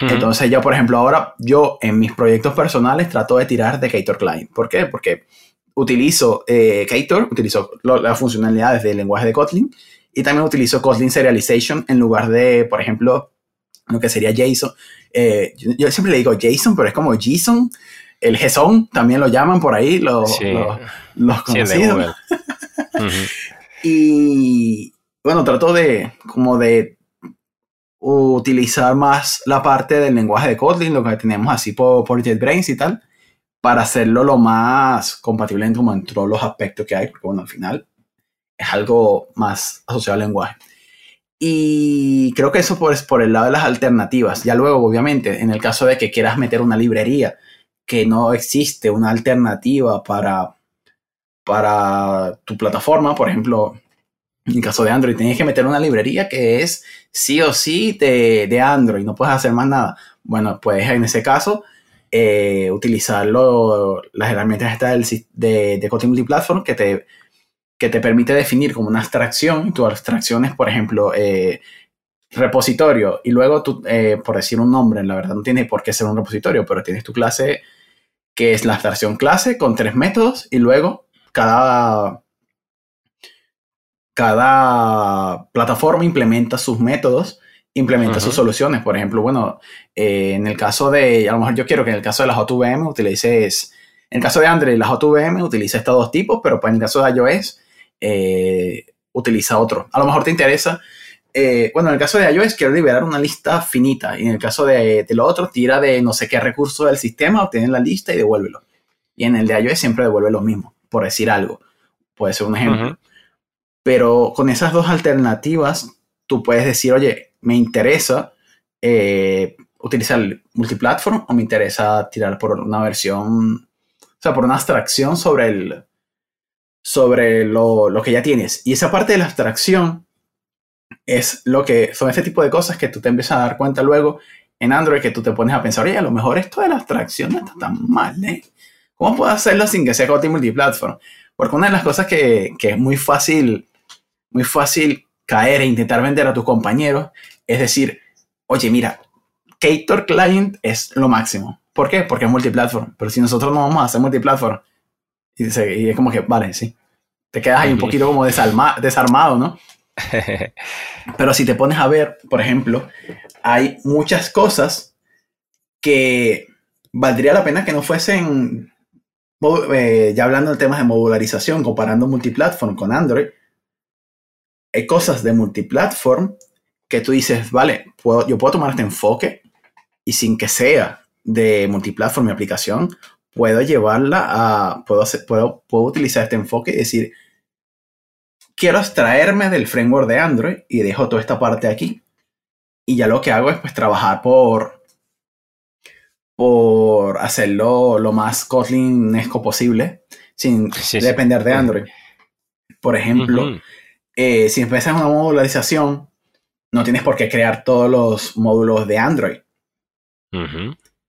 Entonces yo, por ejemplo, ahora yo en mis proyectos personales trato de tirar de Ktor Client. ¿Por qué? Porque utilizo eh, utilizo las funcionalidades del lenguaje de Kotlin y también utilizo Kotlin Serialization en lugar de, por ejemplo, lo que sería JSON. Eh, yo, siempre le digo JSON, pero es como JSON el GESON también lo llaman por ahí, los, los, conocidos. Y bueno, trato de como de utilizar más la parte del lenguaje de Kotlin, lo que tenemos así por, por JetBrains y tal, para hacerlo lo más compatible en, todos los aspectos que hay, porque bueno, al final es algo más asociado al lenguaje. Y creo que eso por, por el lado de las alternativas. Ya luego, obviamente, en el caso de que quieras meter una librería que no existe una alternativa para, para tu plataforma. Por ejemplo, en caso de Android, tienes que meter una librería que es sí o sí de, de Android, no puedes hacer más nada. Bueno, puedes en ese caso eh, utilizar las herramientas de, de Kotlin Multiplatform que te, que te permite definir como una abstracción. Tu abstracción es, por ejemplo, eh, repositorio y luego tú, eh, por decir un nombre, la verdad no tiene por qué ser un repositorio, pero tienes tu clase que es la abstracción clase con tres métodos y luego cada, cada plataforma implementa sus métodos, implementa sus soluciones. Por ejemplo, bueno, eh, en el caso de, a lo mejor yo quiero que en el caso de las JVM utilices, en el caso de Android, las JVM utiliza estos dos tipos, pero pues en el caso de iOS eh, utiliza otro. A lo mejor te interesa. Eh, bueno, en el caso de iOS quiero liberar una lista finita y en el caso de, de lo otro tira de no sé qué recurso del sistema, obtiene la lista y devuélvelo. Y en el de iOS siempre devuelve lo mismo, por decir algo. Puede ser un ejemplo. Pero con esas dos alternativas, tú puedes decir, oye, me interesa eh, utilizar multiplatform o me interesa tirar por una versión, o sea, por una abstracción sobre, el, sobre lo, lo que ya tienes. Y esa parte de la abstracción es lo que son ese tipo de cosas que tú te empiezas a dar cuenta luego en Android que tú te pones a pensar, oye, a lo mejor esto de la abstracción no está tan mal, ¿eh? ¿Cómo puedo hacerlo sin que sea multiplatform? Porque una de las cosas que, que es muy fácil muy fácil caer e intentar vender a tus compañeros. Es decir, oye, mira, Ktor Client es lo máximo. ¿Por qué? Porque es multiplatform. Pero si nosotros no vamos a hacer multiplatform, y, y es como que, vale, sí. Te quedas ahí un poquito como desarmado, ¿no? Pero si te pones a ver, por ejemplo, hay muchas cosas que valdría la pena que no fuesen, eh, ya hablando de temas de modularización, comparando multiplatform con Android, hay cosas de multiplatform que tú dices, vale, puedo, yo puedo tomar este enfoque y sin que sea de multiplatform mi aplicación, puedo llevarla a, puedo, hacer, puedo, puedo utilizar este enfoque y decir, quiero extraerme del framework de Android y dejo toda esta parte aquí. Y ya lo que hago es pues trabajar por, por hacerlo lo más Kotlinesco posible sin depender de Android. Por ejemplo, eh, si empiezas una modularización, no tienes por qué crear todos los módulos de Android.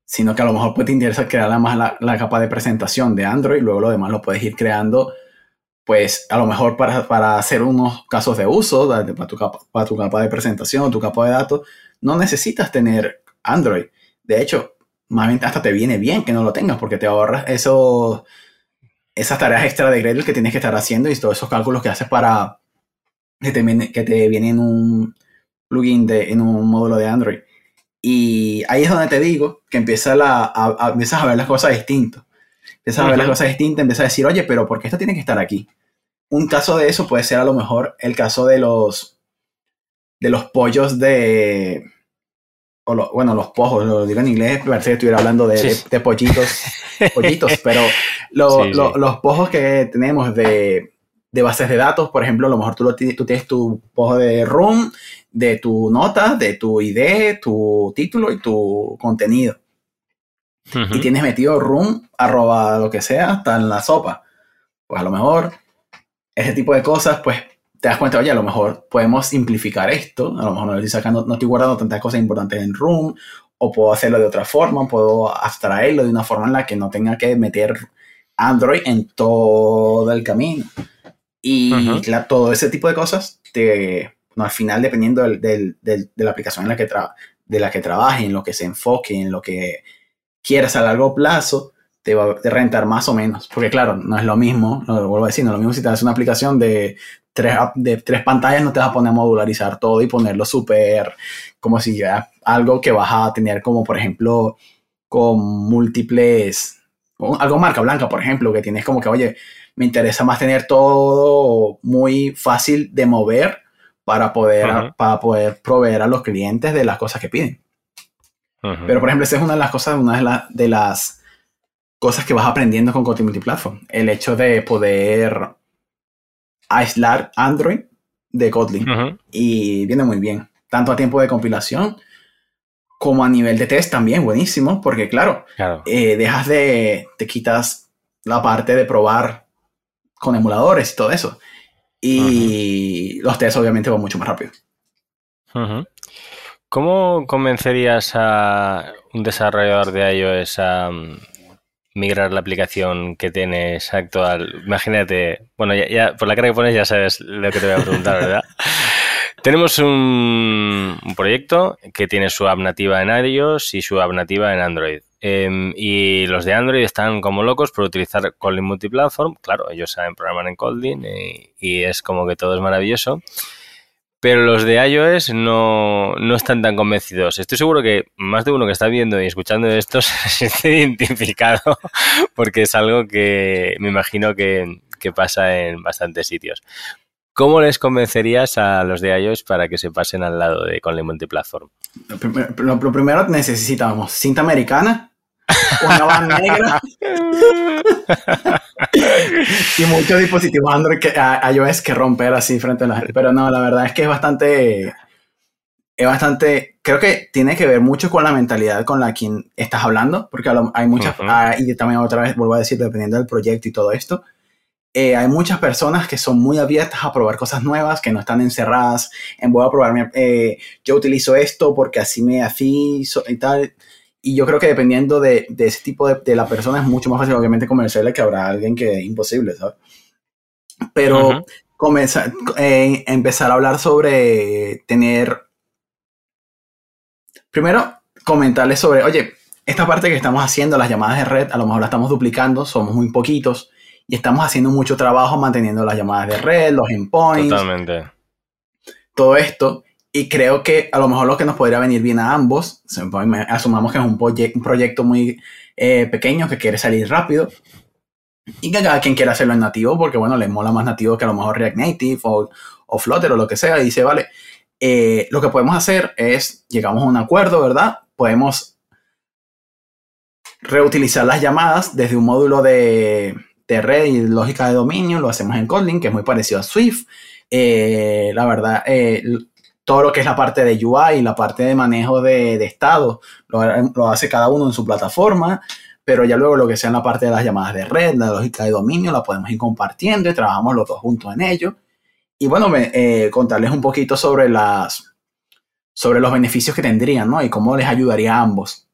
Sino que a lo mejor te interesa crear más la, capa de presentación de Android, luego lo demás lo puedes ir creando, pues a lo mejor para, para hacer unos casos de uso, para tu, capa, para tu capa de presentación o tu capa de datos, no necesitas tener Android. De hecho, más bien hasta te viene bien que no lo tengas porque te ahorras esos, esas tareas extra de Gradle que tienes que estar haciendo y todos esos cálculos que haces para, que te, viene, que te viene en un plugin, de, en un módulo de Android. Y ahí es donde te digo que empieza la, a, empiezas a ver las cosas distintas. Empiezas a ver las cosas distintas, empiezas a decir, oye, pero ¿por qué esto tiene que estar aquí? Un caso de eso puede ser a lo mejor el caso de los, de los pollos de... O bueno, los pojos, lo digo en inglés, parece que estuviera hablando de, de, pollitos, pollitos, pero los pojos que tenemos de, de bases de datos, por ejemplo, a lo mejor tú, lo, tú tienes tu post de room, de tu nota, de tu ID, tu título y tu contenido. Y tienes metido room, arroba lo que sea, hasta en la sopa. Pues a lo mejor ese tipo de cosas, pues te das cuenta, oye, a lo mejor podemos simplificar esto, a lo mejor no estoy sacando, no estoy guardando tantas cosas importantes en room, o puedo hacerlo de otra forma, puedo abstraerlo de una forma en la que no tenga que meter Android en todo el camino. Y todo ese tipo de cosas, te, no, al final, dependiendo del, del, de la aplicación en la que, de la que trabaje, en lo que se enfoque, en lo que quieras a largo plazo, te va a rentar más o menos. Porque claro, no es lo mismo, lo vuelvo a decir, no es lo mismo si te haces una aplicación de tres, de tres pantallas, no te vas a poner a modularizar todo y ponerlo súper, como si ya algo que vas a tener como, por ejemplo, con múltiples, algo marca blanca, por ejemplo, que tienes como que, oye, me interesa más tener todo muy fácil de mover para poder, para poder proveer a los clientes de las cosas que piden. Pero, por ejemplo, esa es una de las cosas, una de, las cosas que vas aprendiendo con Kotlin Multiplatform. El hecho de poder aislar Android de Kotlin. Y viene muy bien. Tanto a tiempo de compilación como a nivel de test también, buenísimo. Porque, claro, eh, dejas de, te quitas la parte de probar con emuladores y todo eso. Y los tests obviamente van mucho más rápido. ¿Cómo convencerías a un desarrollador de iOS a mm, migrar la aplicación que tienes actual? Imagínate, bueno, ya, por la cara que pones ya sabes lo que te voy a preguntar, ¿verdad? Tenemos un, proyecto que tiene su app nativa en iOS y su app nativa en Android. Em, y los de Android están como locos por utilizar Kotlin Multiplatform. Claro, ellos saben programar en Kotlin y, es como que todo es maravilloso pero los de iOS no, no, están tan convencidos. Estoy seguro que más de uno que está viendo y escuchando esto se siente identificado porque es algo que me imagino que, que, pasa en bastantes sitios. ¿Cómo les convencerías a los de iOS para que se pasen al lado de Kotlin Multiplatform? Lo, lo primero necesitamos cinta americana una van negra y muchos dispositivos Android que iOS que romper así frente a la gente. Pero no, la verdad es que es bastante, es bastante, creo que tiene que ver mucho con la mentalidad con la quien estás hablando, porque hay muchas, ah, y también otra vez vuelvo a decir, dependiendo del proyecto y todo esto, eh, hay muchas personas que son muy abiertas a probar cosas nuevas, que no están encerradas en voy a probar, eh, yo utilizo esto porque así me así y tal y yo creo que dependiendo de, de ese tipo de, de, la persona es mucho más fácil, obviamente, convencerle que habrá alguien que es imposible, ¿sabes? Pero comenzar, eh, empezar a hablar sobre tener. Primero, comentarles sobre, oye, esta parte que estamos haciendo, las llamadas de red, a lo mejor la estamos duplicando, somos muy poquitos y estamos haciendo mucho trabajo manteniendo las llamadas de red, los endpoints. Totalmente. Todo esto. Y creo que a lo mejor lo que nos podría venir bien a ambos, asumamos que es un, un proyecto muy eh, pequeño que quiere salir rápido y que cada quien quiera hacerlo en nativo porque, bueno, le mola más nativo que a lo mejor React Native o, o Flutter o lo que sea. Y dice, vale, eh, lo que podemos hacer es, llegamos a un acuerdo, ¿verdad? Podemos reutilizar las llamadas desde un módulo de, de red y lógica de dominio, lo hacemos en Kotlin, que es muy parecido a Swift. Eh, la verdad, todo lo que es la parte de UI y la parte de manejo de, de estado lo, hace cada uno en su plataforma, pero ya luego lo que sea en la parte de las llamadas de red, la lógica de dominio, la podemos ir compartiendo y trabajamos los dos juntos en ello. Y bueno, me, eh, contarles un poquito sobre, las, sobre los beneficios que tendrían, ¿no? Y cómo les ayudaría a ambos.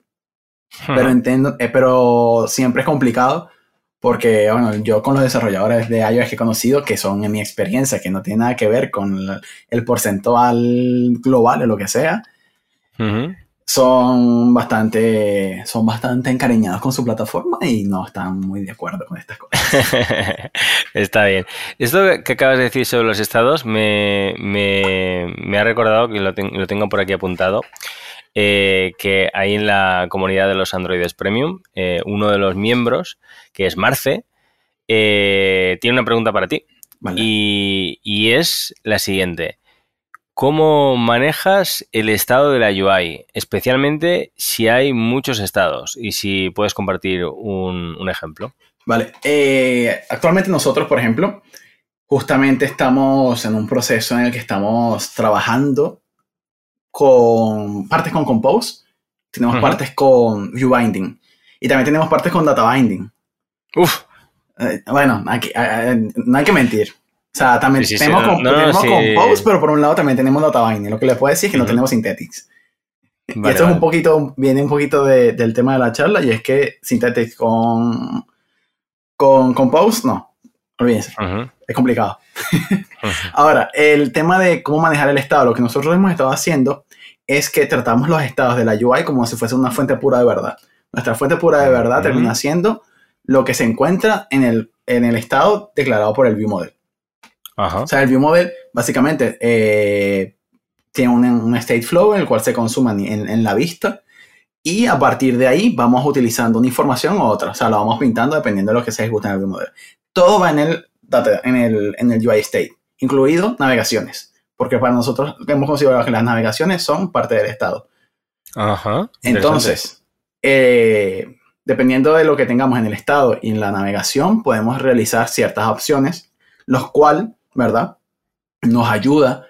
Pero entiendo, eh, pero siempre es complicado porque bueno, yo con los desarrolladores de iOS que he conocido, que son en mi experiencia, que no tiene nada que ver con el porcentual global o lo que sea, son bastante son bastante encariñados con su plataforma y no están muy de acuerdo con estas cosas. Está bien. Esto que acabas de decir sobre los estados me, me, ha recordado, que lo, lo tengo por aquí apuntado, eh, que ahí en la comunidad de los Androides Premium, eh, uno de los miembros, que es Marce, eh, tiene una pregunta para ti. Y, es la siguiente. ¿Cómo manejas el estado de la UI? Especialmente si hay muchos estados y si puedes compartir un, ejemplo. Vale. actualmente nosotros, por ejemplo, justamente estamos en un proceso en el que estamos trabajando con partes con Compose, tenemos partes con View Binding y también tenemos partes con Data Binding. Uf. Eh, bueno, no hay que mentir. O sea, también tenemos, Compose, pero por un lado también tenemos Data Binding. Lo que les puedo decir es que no tenemos Synthetics. y esto es un poquito, viene un poquito del tema de la charla y es que Synthetics con, con Compose, no, olvídense. Es complicado. Ahora, el tema de cómo manejar el estado, lo que nosotros hemos estado haciendo es que tratamos los estados de la UI como si fuese una fuente pura de verdad. Nuestra fuente pura de verdad termina siendo lo que se encuentra en el, en el estado declarado por el view model. O sea, el view model básicamente eh, tiene un, state flow en el cual se consuma en, en, la vista y a partir de ahí vamos utilizando una información u otra. O sea, lo vamos pintando dependiendo de lo que se ejecuta en el view model. Todo va en el, en el, en el UI state, incluido navegaciones porque para nosotros hemos considerado que las navegaciones son parte del estado. Ajá. Entonces, eh, dependiendo de lo que tengamos en el estado y en la navegación, podemos realizar ciertas opciones, los cuales, ¿verdad? Nos ayuda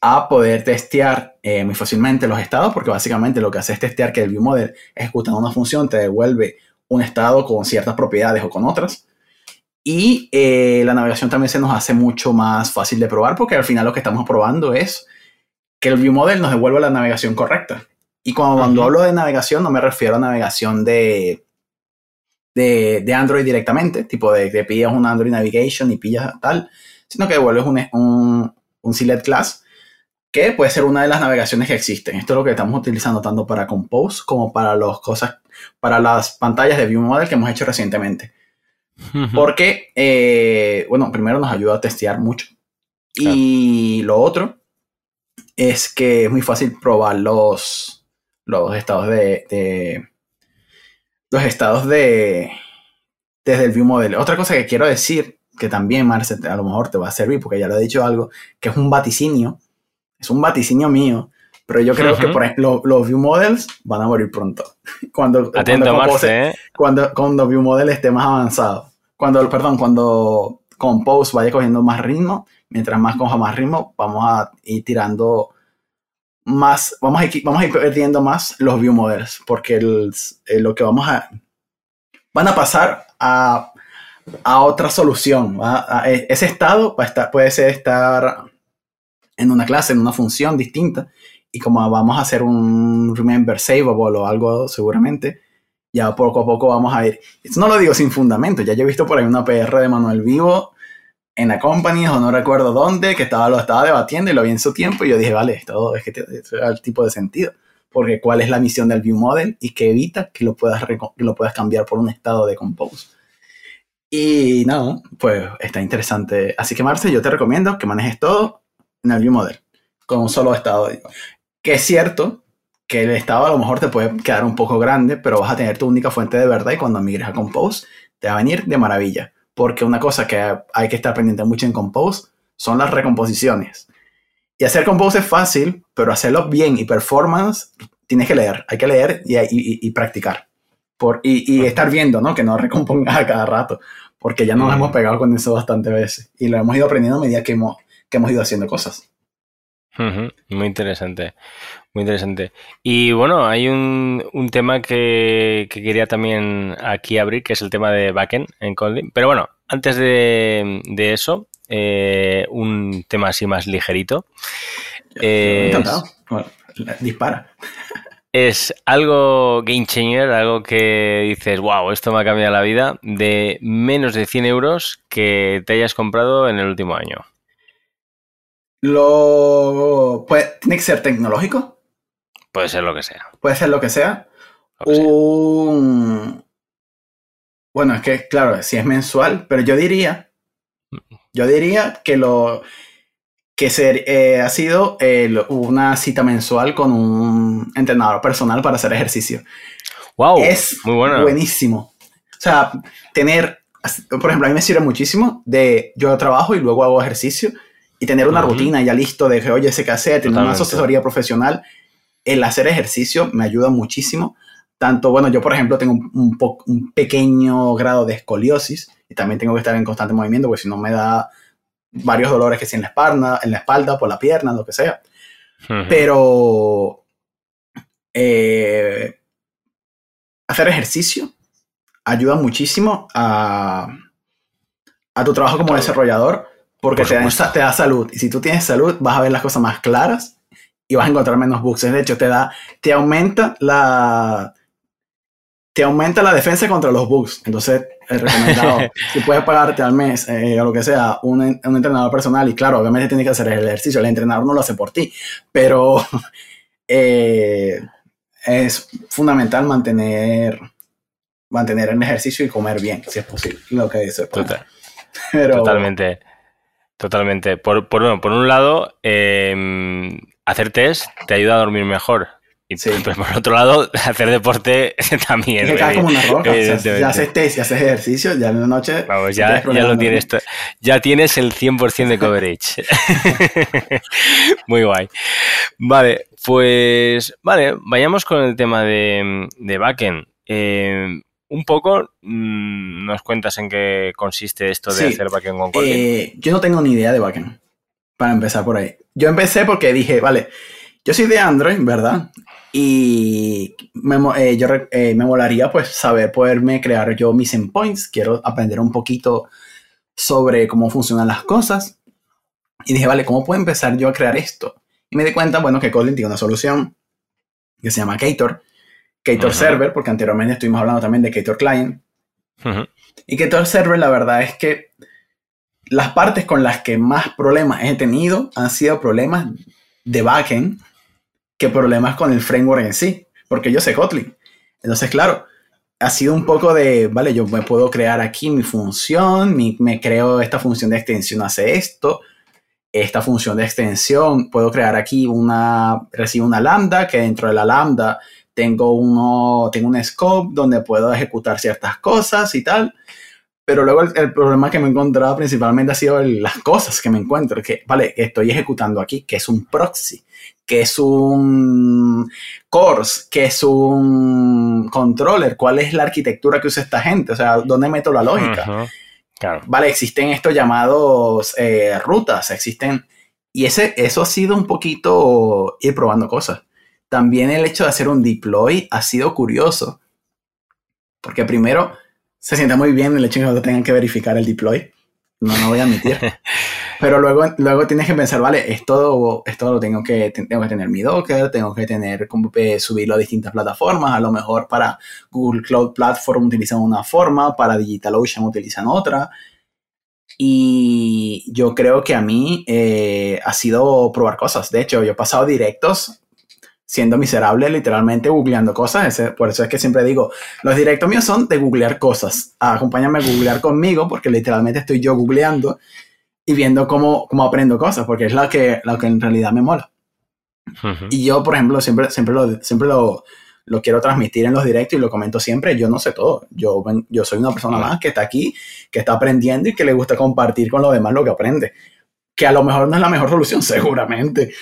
a poder testear eh, muy fácilmente los estados, porque básicamente lo que hace es testear que el viewmodel ejecutando una función te devuelve un estado con ciertas propiedades o con otras. Y eh, la navegación también se nos hace mucho más fácil de probar porque al final lo que estamos probando es que el view model nos devuelva la navegación correcta. Y cuando, hablo de navegación no me refiero a navegación de, de, Android directamente, tipo de que pillas un Android Navigation y pillas tal, sino que devuelves un, un, un select class que puede ser una de las navegaciones que existen. Esto es lo que estamos utilizando tanto para Compose como para las cosas, para las pantallas de View Model que hemos hecho recientemente. Porque, eh, bueno, primero nos ayuda a testear mucho. Y lo otro es que es muy fácil probar los, los estados de, los estados de desde el view model. Otra cosa que quiero decir, que también Marce a lo mejor te va a servir, porque ya lo he dicho algo, que es un vaticinio, es un vaticinio mío, pero yo creo que por ejemplo, los view models van a morir pronto. cuando, Atento, cuando, Marce, ¿eh? cuando, cuando view model esté más avanzado. Cuando, perdón, cuando Compose vaya cogiendo más ritmo, mientras más coja más ritmo, vamos a ir tirando más, vamos a ir, vamos a ir perdiendo más los view models, porque lo que vamos a, van a pasar a, a otra solución. E, ese estado va a estar, puede ser estar en una clase, en una función distinta, y como vamos a hacer un remember saveable o algo seguramente, ya poco a poco vamos a ir. No lo digo sin fundamento, ya yo he visto por ahí una PR de Manuel Vivo en la company o no recuerdo dónde, que estaba, lo estaba debatiendo y lo vi en su tiempo y yo dije, vale, esto es que el tipo de sentido. Porque cuál es la misión del view model y que evita que lo puedas, lo puedas cambiar por un estado de compose. Y nada, pues está interesante. Así que Marce, yo te recomiendo que manejes todo en el view model, con un solo estado. Que es cierto que el estado a lo mejor te puede quedar un poco grande, pero vas a tener tu única fuente de verdad y cuando migres a Compose te va a venir de maravilla. Porque una cosa que hay que estar pendiente mucho en Compose son las recomposiciones. Y hacer Compose es fácil, pero hacerlo bien y performance tienes que leer. Hay que leer y, practicar. Por, y, estar viendo, ¿no? Que no recompongas a cada rato. Porque ya nos hemos pegado con eso bastantes veces. Y lo hemos ido aprendiendo a medida que hemos, que hemos ido haciendo cosas. Muy interesante, muy interesante. Y bueno, hay un, un tema que, quería también aquí abrir, que es el tema de backend en Kotlin. Pero bueno, antes de, eso, eh, un tema así más ligerito. encantado. dispara. Es algo game changer, algo que dices, wow, esto me ha cambiado la vida, de menos de 100 euros que te hayas comprado en el último año. Lo, pues, ¿Tiene que ser tecnológico? Puede ser lo que sea. Puede ser lo que sea. un... Bueno, es que, claro, si es mensual, pero yo diría, yo diría que lo que ser, eh, ha sido una cita mensual con un entrenador personal para hacer ejercicio. Wow, es muy buenísimo. O sea, tener, por ejemplo, a mí me sirve muchísimo de yo trabajo y luego hago ejercicio y tener una rutina ya listo de que, oye, ese hacer, tener una asesoría profesional, el hacer ejercicio me ayuda muchísimo. Tanto, bueno, yo por ejemplo tengo un, un, pequeño grado de escoliosis y también tengo que estar en constante movimiento porque si no me da varios dolores que si en la espalda, en la espalda, por la pierna, lo que sea. Pero eh, hacer ejercicio ayuda muchísimo a, a tu trabajo como desarrollador porque te da, te da, salud. Y si tú tienes salud, vas a ver las cosas más claras y vas a encontrar menos bugs. De hecho, te da, te aumenta la, te aumenta la defensa contra los bugs. Entonces, es recomendado, si puedes pagarte al mes eh, o lo que sea, un, un, entrenador personal, y claro, obviamente tienes que hacer el ejercicio, el entrenador no lo hace por ti, pero eh, es fundamental mantener, mantener el ejercicio y comer bien, si es posible, lo que dice. Totalmente. Totalmente. Por, por, por un lado, em, hacer test te ayuda a dormir mejor. Y por otro lado, hacer deporte también. Es como una roca. ya haces test y haces ejercicio, ya en la noche. Vamos, ya, ya lo tienes. Ya tienes el 100% de coverage. Muy guay. Vale, pues. Vale, vayamos con el tema de, de backend. Eh, un poco mm, nos cuentas en qué consiste esto de hacer backend con Kotlin. Eh, yo no tengo ni idea de backend, para empezar por ahí. Yo empecé porque dije, vale, yo soy de Android, ¿verdad? Y me, eh, yo, eh, me molaría pues saber poderme crear yo mis endpoints. Quiero aprender un poquito sobre cómo funcionan las cosas. Y dije, vale, ¿cómo puedo empezar yo a crear esto? Y me di cuenta, bueno, que Kotlin tiene una solución que se llama Ktor Ktor Server, porque anteriormente estuvimos hablando también de Ktor Client. Y Ktor Server, la verdad es que las partes con las que más problemas he tenido han sido problemas de backend que problemas con el framework en sí, porque yo sé Kotlin. Entonces, claro, ha sido un poco de, vale, yo me puedo crear aquí mi función, me creo esta función de extensión hace esto, esta función de extensión, puedo crear aquí una, recibo una lambda, que dentro de la lambda tengo, uno, tengo un scope donde puedo ejecutar ciertas cosas y tal. Pero luego el, problema que me he encontrado principalmente ha sido las cosas que me encuentro, que, vale, estoy ejecutando aquí, que es un proxy, que es un course, que es un controller, cuál es la arquitectura que usa esta gente, o sea, dónde meto la lógica. Vale, existen estos llamados eh, rutas, existen, y ese, eso ha sido un poquito ir probando cosas. También el hecho de hacer un deploy ha sido curioso, porque primero se siente muy bien el hecho de que tengan que verificar el deploy. No, no voy a admitir. Pero luego, luego tienes que pensar, vale, esto, esto lo tengo que, tengo que tener mi Docker, tengo que tener, eh, subirlo a distintas plataformas. A lo mejor para Google Cloud Platform utilizan una forma, para DigitalOcean utilizan otra. Y yo creo que a mí eh, ha sido probar cosas. De hecho, yo he pasado directos siendo miserable, literalmente googleando cosas. por eso es que siempre digo, los directos míos son de googlear cosas. Acompáñame a googlear conmigo, porque literalmente estoy yo googleando y viendo cómo, cómo aprendo cosas, porque es lo que, lo que en realidad me mola. Y yo, por ejemplo, siempre, siempre, lo, siempre lo, lo, quiero transmitir en los directos y lo comento siempre, yo no sé todo. Yo, yo soy una persona más que está aquí, que está aprendiendo y que le gusta compartir con los demás lo que aprende. Que a lo mejor no es la mejor solución, seguramente,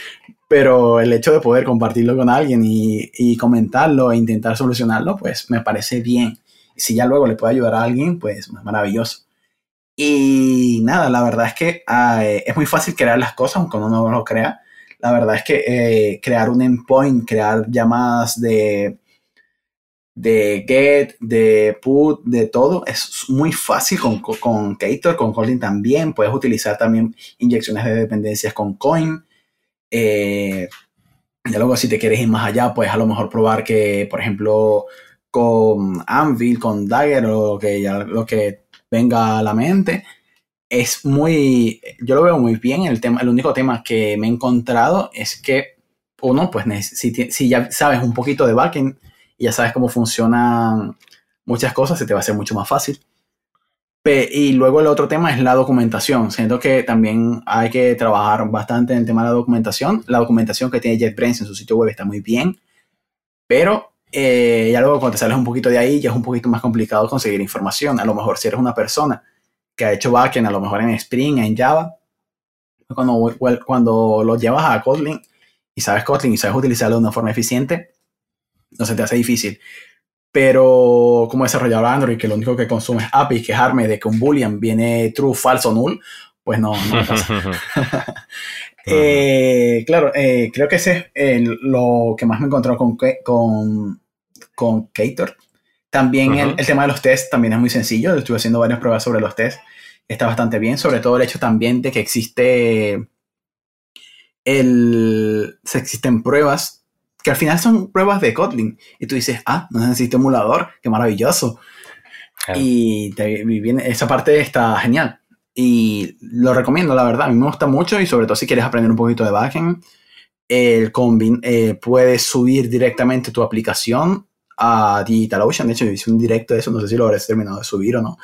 pero el hecho de poder compartirlo con alguien y, comentarlo e intentar solucionarlo, pues me parece bien. Si ya luego le puede ayudar a alguien, pues maravilloso. Y nada, la verdad es que es muy fácil crear las cosas, aunque uno no lo crea. La verdad es que eh, crear un endpoint, crear llamadas de, de get, de put, de todo, es muy fácil con, con Ktor, con Kotlin también. Puedes utilizar también inyecciones de dependencias con Coin. Eh, luego, si te quieres ir más allá, puedes a lo mejor probar que, por ejemplo, con Anvil, con Dagger o que ya lo que venga a la mente. Es muy, yo lo veo muy bien. El, tema, el único tema que me he encontrado es que uno, pues si, si ya sabes un poquito de backend y ya sabes cómo funcionan muchas cosas, se te va a hacer mucho más fácil. Y luego el otro tema es la documentación. Siento que también hay que trabajar bastante en el tema de la documentación. La documentación que tiene JetBrains en su sitio web está muy bien, pero eh, ya luego cuando sales un poquito de ahí ya es un poquito más complicado conseguir información. A lo mejor si eres una persona que ha hecho backend, a lo mejor en Spring, en Java, cuando, cuando lo llevas a Kotlin y sabes Kotlin y sabes utilizarlo de una forma eficiente, no se te hace difícil. Pero como desarrollador Android, que lo único que consume es API, quejarme de que un boolean viene true, false o null, pues no, no pasa. Eh, claro, eh, creo que ese es lo que más me he encontrado con, con con Kator. También el, tema de los tests también es muy sencillo. Estuve haciendo varias pruebas sobre los tests. Está bastante bien, sobre todo el hecho también de que existe el, existen pruebas que al final son pruebas de Kotlin. Y tú dices, ah, no necesito emulador, qué maravilloso. Y viene, esa parte está genial. Y lo recomiendo, la verdad. A mí me gusta mucho y sobre todo si quieres aprender un poquito de backend, el Combin eh, puedes subir directamente tu aplicación a DigitalOcean. De hecho, hice un directo de eso, no sé si lo habrás terminado de subir o no.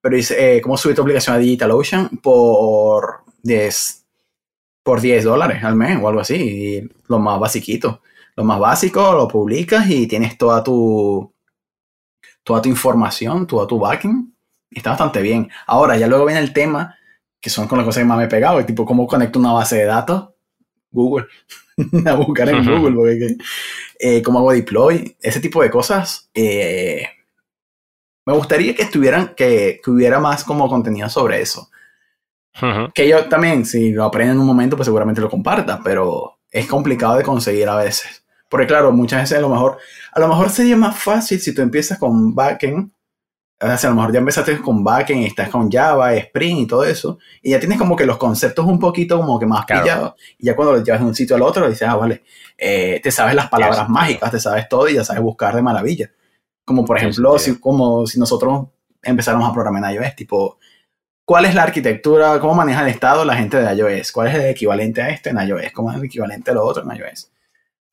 Pero dice, eh, ¿cómo subir tu aplicación a DigitalOcean? Por 10, por 10 dólares al mes o algo así. Y lo más basiquito. Lo más básico lo publicas y tienes toda tu, toda tu información, toda tu backing. Está bastante bien. Ahora, ya luego viene el tema, que son con las cosas que más me he pegado, tipo cómo conecto una base de datos. Google. a buscar en Google, porque eh, cómo hago deploy, ese tipo de cosas. Eh, me gustaría que estuvieran, que, hubiera más como contenido sobre eso. Que yo también, si lo aprendo en un momento, pues seguramente lo comparta, pero es complicado de conseguir a veces. Porque claro, muchas veces a lo mejor, a lo mejor sería más fácil si tú empiezas con backend a lo mejor ya empezaste con backend y estás con Java, Spring y todo eso, y ya tienes como que los conceptos un poquito como que más pillados, y ya cuando lo llevas de un sitio al otro, dices, ah, vale, eh, te sabes las palabras mágicas, te sabes todo y ya sabes buscar de maravilla. Como por ejemplo, si, como si nosotros empezáramos a programar en iOS, tipo, ¿cuál es la arquitectura, cómo maneja el estado la gente de iOS? ¿Cuál es el equivalente a este en iOS? ¿Cómo es el equivalente a lo otro en iOS?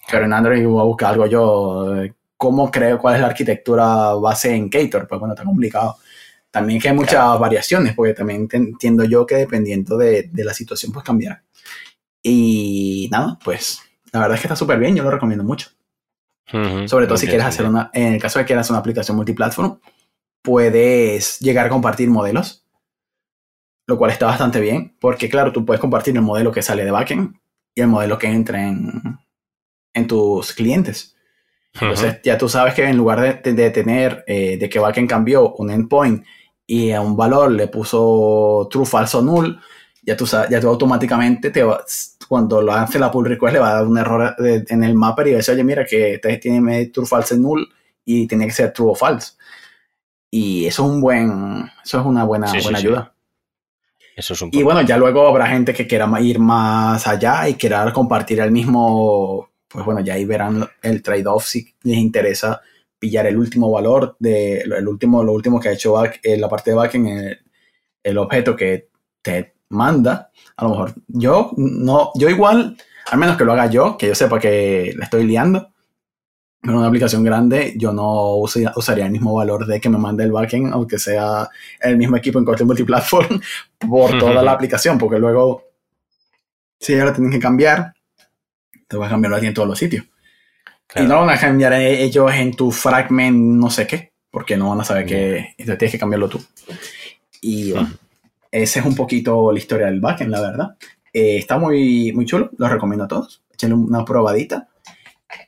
Pero en Android voy a buscar algo yo, ¿cómo creo cuál es la arquitectura base en Ktor? Pues bueno, está complicado. También que hay muchas variaciones, porque también entiendo yo que dependiendo de, de la situación, pues cambiará. Y nada, pues la verdad es que está súper bien, yo lo recomiendo mucho. Sobre todo si quieres hacer una, en el caso de que quieras una aplicación multiplatform, puedes llegar a compartir modelos, lo cual está bastante bien, porque claro, tú puedes compartir el modelo que sale de backend y el modelo que entra en, en tus clientes. Entonces ya tú sabes que en lugar de, de tener, eh, de que backend cambió un endpoint y a un valor le puso true, falso, null, ya tú, ya tú automáticamente te cuando lo hace la pull request le va a dar un error en el mapper y va a decir, oye, mira que este tiene true, false, null y tiene que ser true o false. Y eso es un buen, eso es una buena, buena ayuda. Eso es un y bueno, ya luego habrá gente que quiera ir más allá y quiera compartir el mismo, pues bueno, ya ahí verán el trade-off si les interesa pillar el último valor de el último, lo último que ha hecho back, en la parte de backend, el, el objeto que te manda, a lo mejor yo no, yo igual, al menos que lo haga yo, que yo sepa que la estoy liando, en una aplicación grande, yo no usaría el mismo valor de que me mande el backend, aunque sea el mismo equipo en cualquier multiplatform, por toda la aplicación, porque luego, si ahora tienen que cambiar, te vas a cambiarlo aquí en todos los sitios. Y no van a cambiar ellos en tu fragment no sé qué, porque no van a saber que entonces tienes que cambiarlo tú. Y bueno, esa es un poquito la historia del backend, la verdad. Eh, está muy, muy chulo, lo recomiendo a todos. Échenle una probadita.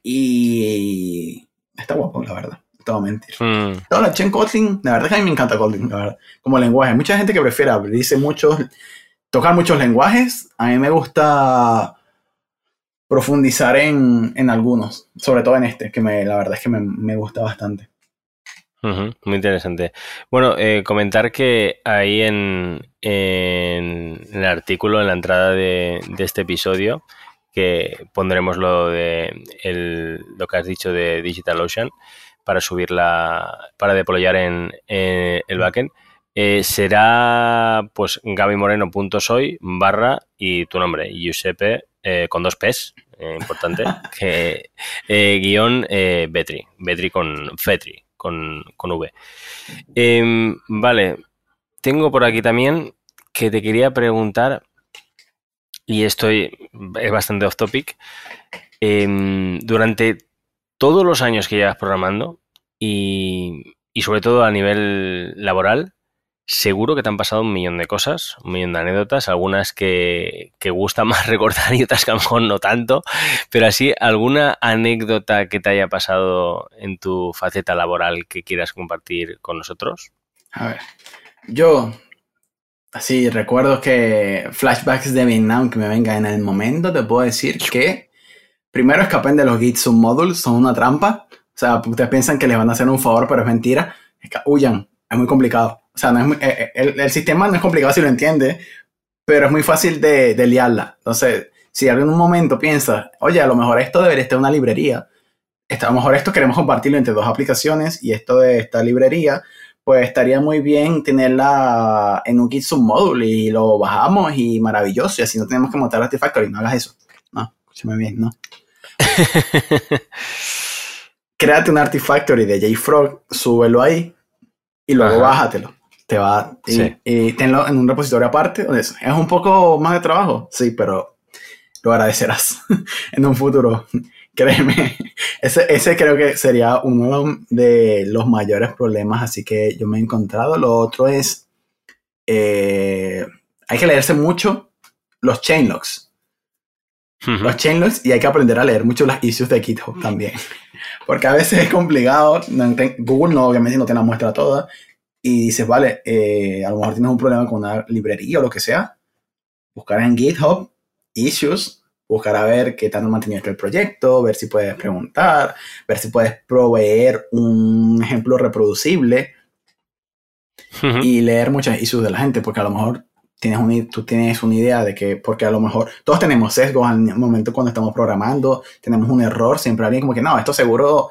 Y está guapo, la verdad. No te voy a mentir. Mm. la Chen Kotlin, la verdad es que a mí me encanta Kotlin, la verdad. Como lenguaje. Mucha gente que prefiere abrirse muchos, tocar muchos lenguajes. A mí me gusta profundizar en, en algunos, sobre todo en este, que me, la verdad es que me, me gusta bastante muy interesante. Bueno, eh, comentar que ahí en, en, el artículo, en la entrada de, este episodio, que pondremos lo de el, lo que has dicho de DigitalOcean para subirla, para deployar en, el backend. Eh, será pues gabimoreno.soy barra y tu nombre, Giuseppe, eh, con dos P's, importante, que, guion Betri, Betri con Fetri, con, V. Em, vale, tengo por aquí también que te quería preguntar, y estoy es bastante off topic, em, durante todos los años que llevas programando y, y sobre todo a nivel laboral, seguro que te han pasado un millón de cosas, un millón de anécdotas, algunas que, que gusta más recordar y otras que a lo mejor no tanto, pero así, ¿alguna anécdota que te haya pasado en tu faceta laboral que quieras compartir con nosotros? A ver, yo, así, recuerdo que flashbacks de Vietnam que me vengan en el momento, te puedo decir que primero escapen de los Git submodules, son una trampa. O sea, ustedes piensan que les van a hacer un favor, pero es mentira. huyan, es muy complicado. O sea, no es eh, eh, el, sistema no es complicado si lo entiende, pero es muy fácil de, de liarla. Entonces, si en algún momento piensa, oye, a lo mejor esto debería estar en una librería, a lo mejor esto queremos compartirlo entre dos aplicaciones y esto de esta librería, pues estaría muy bien tenerla en un Git submodule y lo bajamos y maravilloso, y así no tenemos que montar Artifactory, no hagas eso. No, escúchame bien, no. Créate un Artifactory de JFrog, súbelo ahí y luego bájatelo te va y, tenlo en un repositorio aparte. Es un poco más de trabajo, sí, pero lo agradecerás en un futuro. Créeme, ese, ese creo que sería uno de los mayores problemas, así que yo me he encontrado. Lo otro es, eh, hay que leerse mucho los chainlocks. Los chainlocks y hay que aprender a leer mucho las issues de GitHub también. Porque a veces es complicado. Google no, obviamente no te la muestra toda y dices, vale, eh, a lo mejor tienes un problema con una librería o lo que sea, buscar en GitHub issues, buscar a ver qué tanto mantenido el proyecto, ver si puedes preguntar, ver si puedes proveer un ejemplo reproducible y leer muchas issues de la gente, porque a lo mejor tienes un, tú tienes una idea de que, porque a lo mejor todos tenemos sesgos al momento cuando estamos programando, tenemos un error, siempre alguien como que, no, esto seguro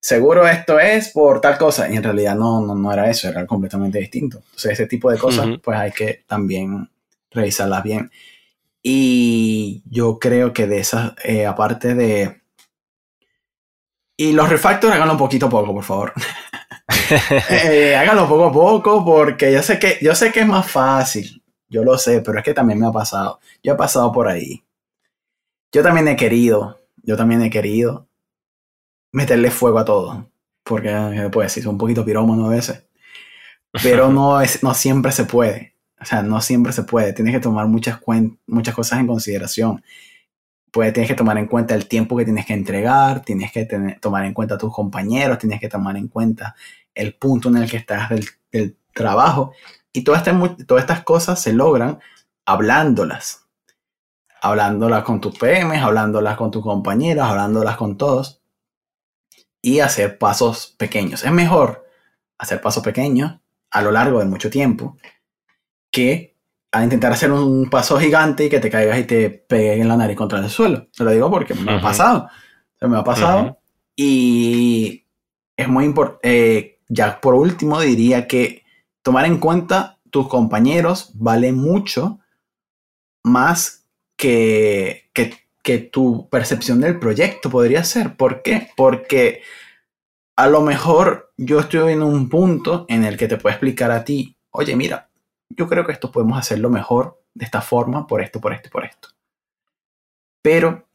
seguro esto es por tal cosa. Y en realidad no, no, no era eso, era completamente distinto. Entonces, ese tipo de cosas, pues hay que también revisarlas bien. Y yo creo que de esas, eh, aparte de... Y los refactors háganlo un poquito a poco, por favor. eh, háganlo poco a poco porque yo sé, que, yo sé que es más fácil. Yo lo sé, pero es que también me ha pasado. Yo he pasado por ahí. Yo también he querido, yo también he querido meterle fuego a todo. Porque, pues, si un poquito pirómano a veces. Pero no, es, no siempre se puede. O sea, no siempre se puede. Tienes que tomar muchas, muchas cosas en consideración. Pues tienes que tomar en cuenta el tiempo que tienes que entregar, tienes que tomar en cuenta a tus compañeros, tienes que tomar en cuenta el punto en el que estás del, del trabajo. Y todas estas, todas estas cosas se logran hablándolas. Hablándolas con tus PMs, hablándolas con tus compañeros, hablándolas con todos. Y hacer pasos pequeños. Es mejor hacer pasos pequeños a lo largo de mucho tiempo que a intentar hacer un paso gigante y que te caigas y te pegues en la nariz contra el suelo. Te lo digo porque me ha pasado. Se me ha pasado. Y es muy importante. Eh, ya por último, diría que tomar en cuenta tus compañeros vale mucho más que, que, que tu percepción del proyecto podría ser. ¿Por qué? Porque a lo mejor yo estoy en un punto en el que te puedo explicar a ti, oye, mira, yo creo que esto podemos hacerlo mejor de esta forma, por esto, por esto por esto. Pero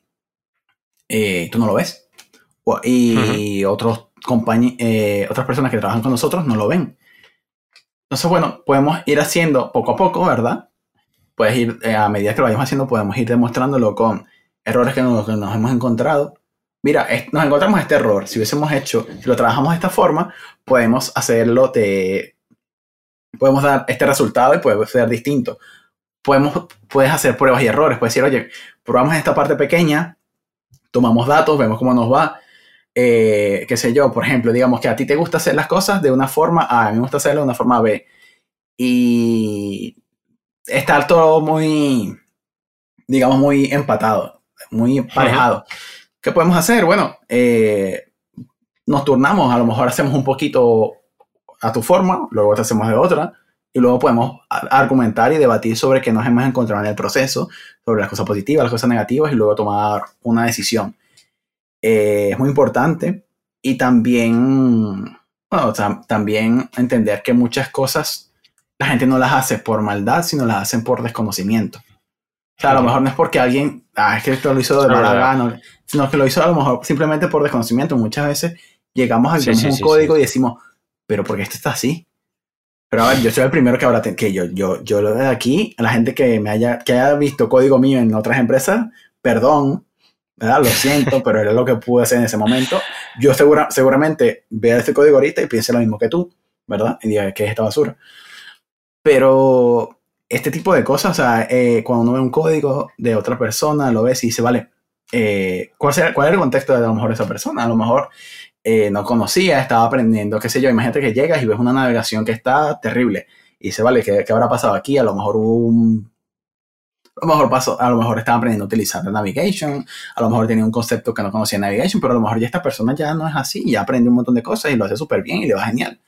eh, tú no lo ves. Y otros eh, otras personas que trabajan con nosotros no lo ven. Entonces, bueno, podemos ir haciendo poco a poco, ¿verdad? Puedes ir, eh, a medida que lo vayamos haciendo, podemos ir demostrándolo con errores que nos, hemos encontrado. Mira, nos encontramos este error. Si hubiésemos hecho, si lo trabajamos de esta forma, podemos hacerlo de podemos dar este resultado y puede ser distinto. Podemos, puedes hacer pruebas y errores. Puedes decir, oye, probamos esta parte pequeña, tomamos datos, vemos cómo nos va. Eh, qué sé yo, por ejemplo, digamos que a ti te gusta hacer las cosas de una forma A, a mí me gusta hacerlo de una forma B. Y está todo muy, digamos, muy empatado, muy parejado. ¿Qué podemos hacer? Bueno, eh, nos turnamos, a lo mejor hacemos un poquito a tu forma, luego te hacemos de otra, y luego podemos argumentar y debatir sobre qué nos hemos encontrado en el proceso, sobre las cosas positivas, las cosas negativas, y luego tomar una decisión. Eh, es muy importante. Y también, bueno, también entender que muchas cosas la gente no las hace por maldad, sino las hacen por desconocimiento. O sea, a lo mejor no es porque alguien, ah, es que esto lo hizo de mala gana, sino que lo hizo a lo mejor simplemente por desconocimiento. Muchas veces llegamos a un código y decimos, pero ¿por qué esto está así? Pero a ver, yo soy el primero que ahora que yo, yo, yo lo de aquí, a la gente que me haya, que haya visto código mío en otras empresas, perdón, ¿verdad? Lo siento, pero era lo que pude hacer en ese momento. Yo segura, seguramente vea este código ahorita y piense lo mismo que tú, ¿verdad? Y diga que es esta basura. Pero este tipo de cosas, o sea, eh, cuando uno ve un código de otra persona, lo ves y dice, vale, eh, ¿cuál, ¿cuál es el contexto de a lo mejor esa persona? A lo mejor eh, no conocía, estaba aprendiendo, qué sé yo. Imagínate que llegas y ves una navegación que está terrible y dice, vale, ¿qué, habrá pasado aquí? A lo mejor un... A lo mejor pasó, a lo mejor estaba aprendiendo a utilizar Navigation, a lo mejor tenía un concepto que no conocía Navigation, pero a lo mejor ya esta persona ya no es así, ya aprendió un montón de cosas y lo hace súper bien y le va genial.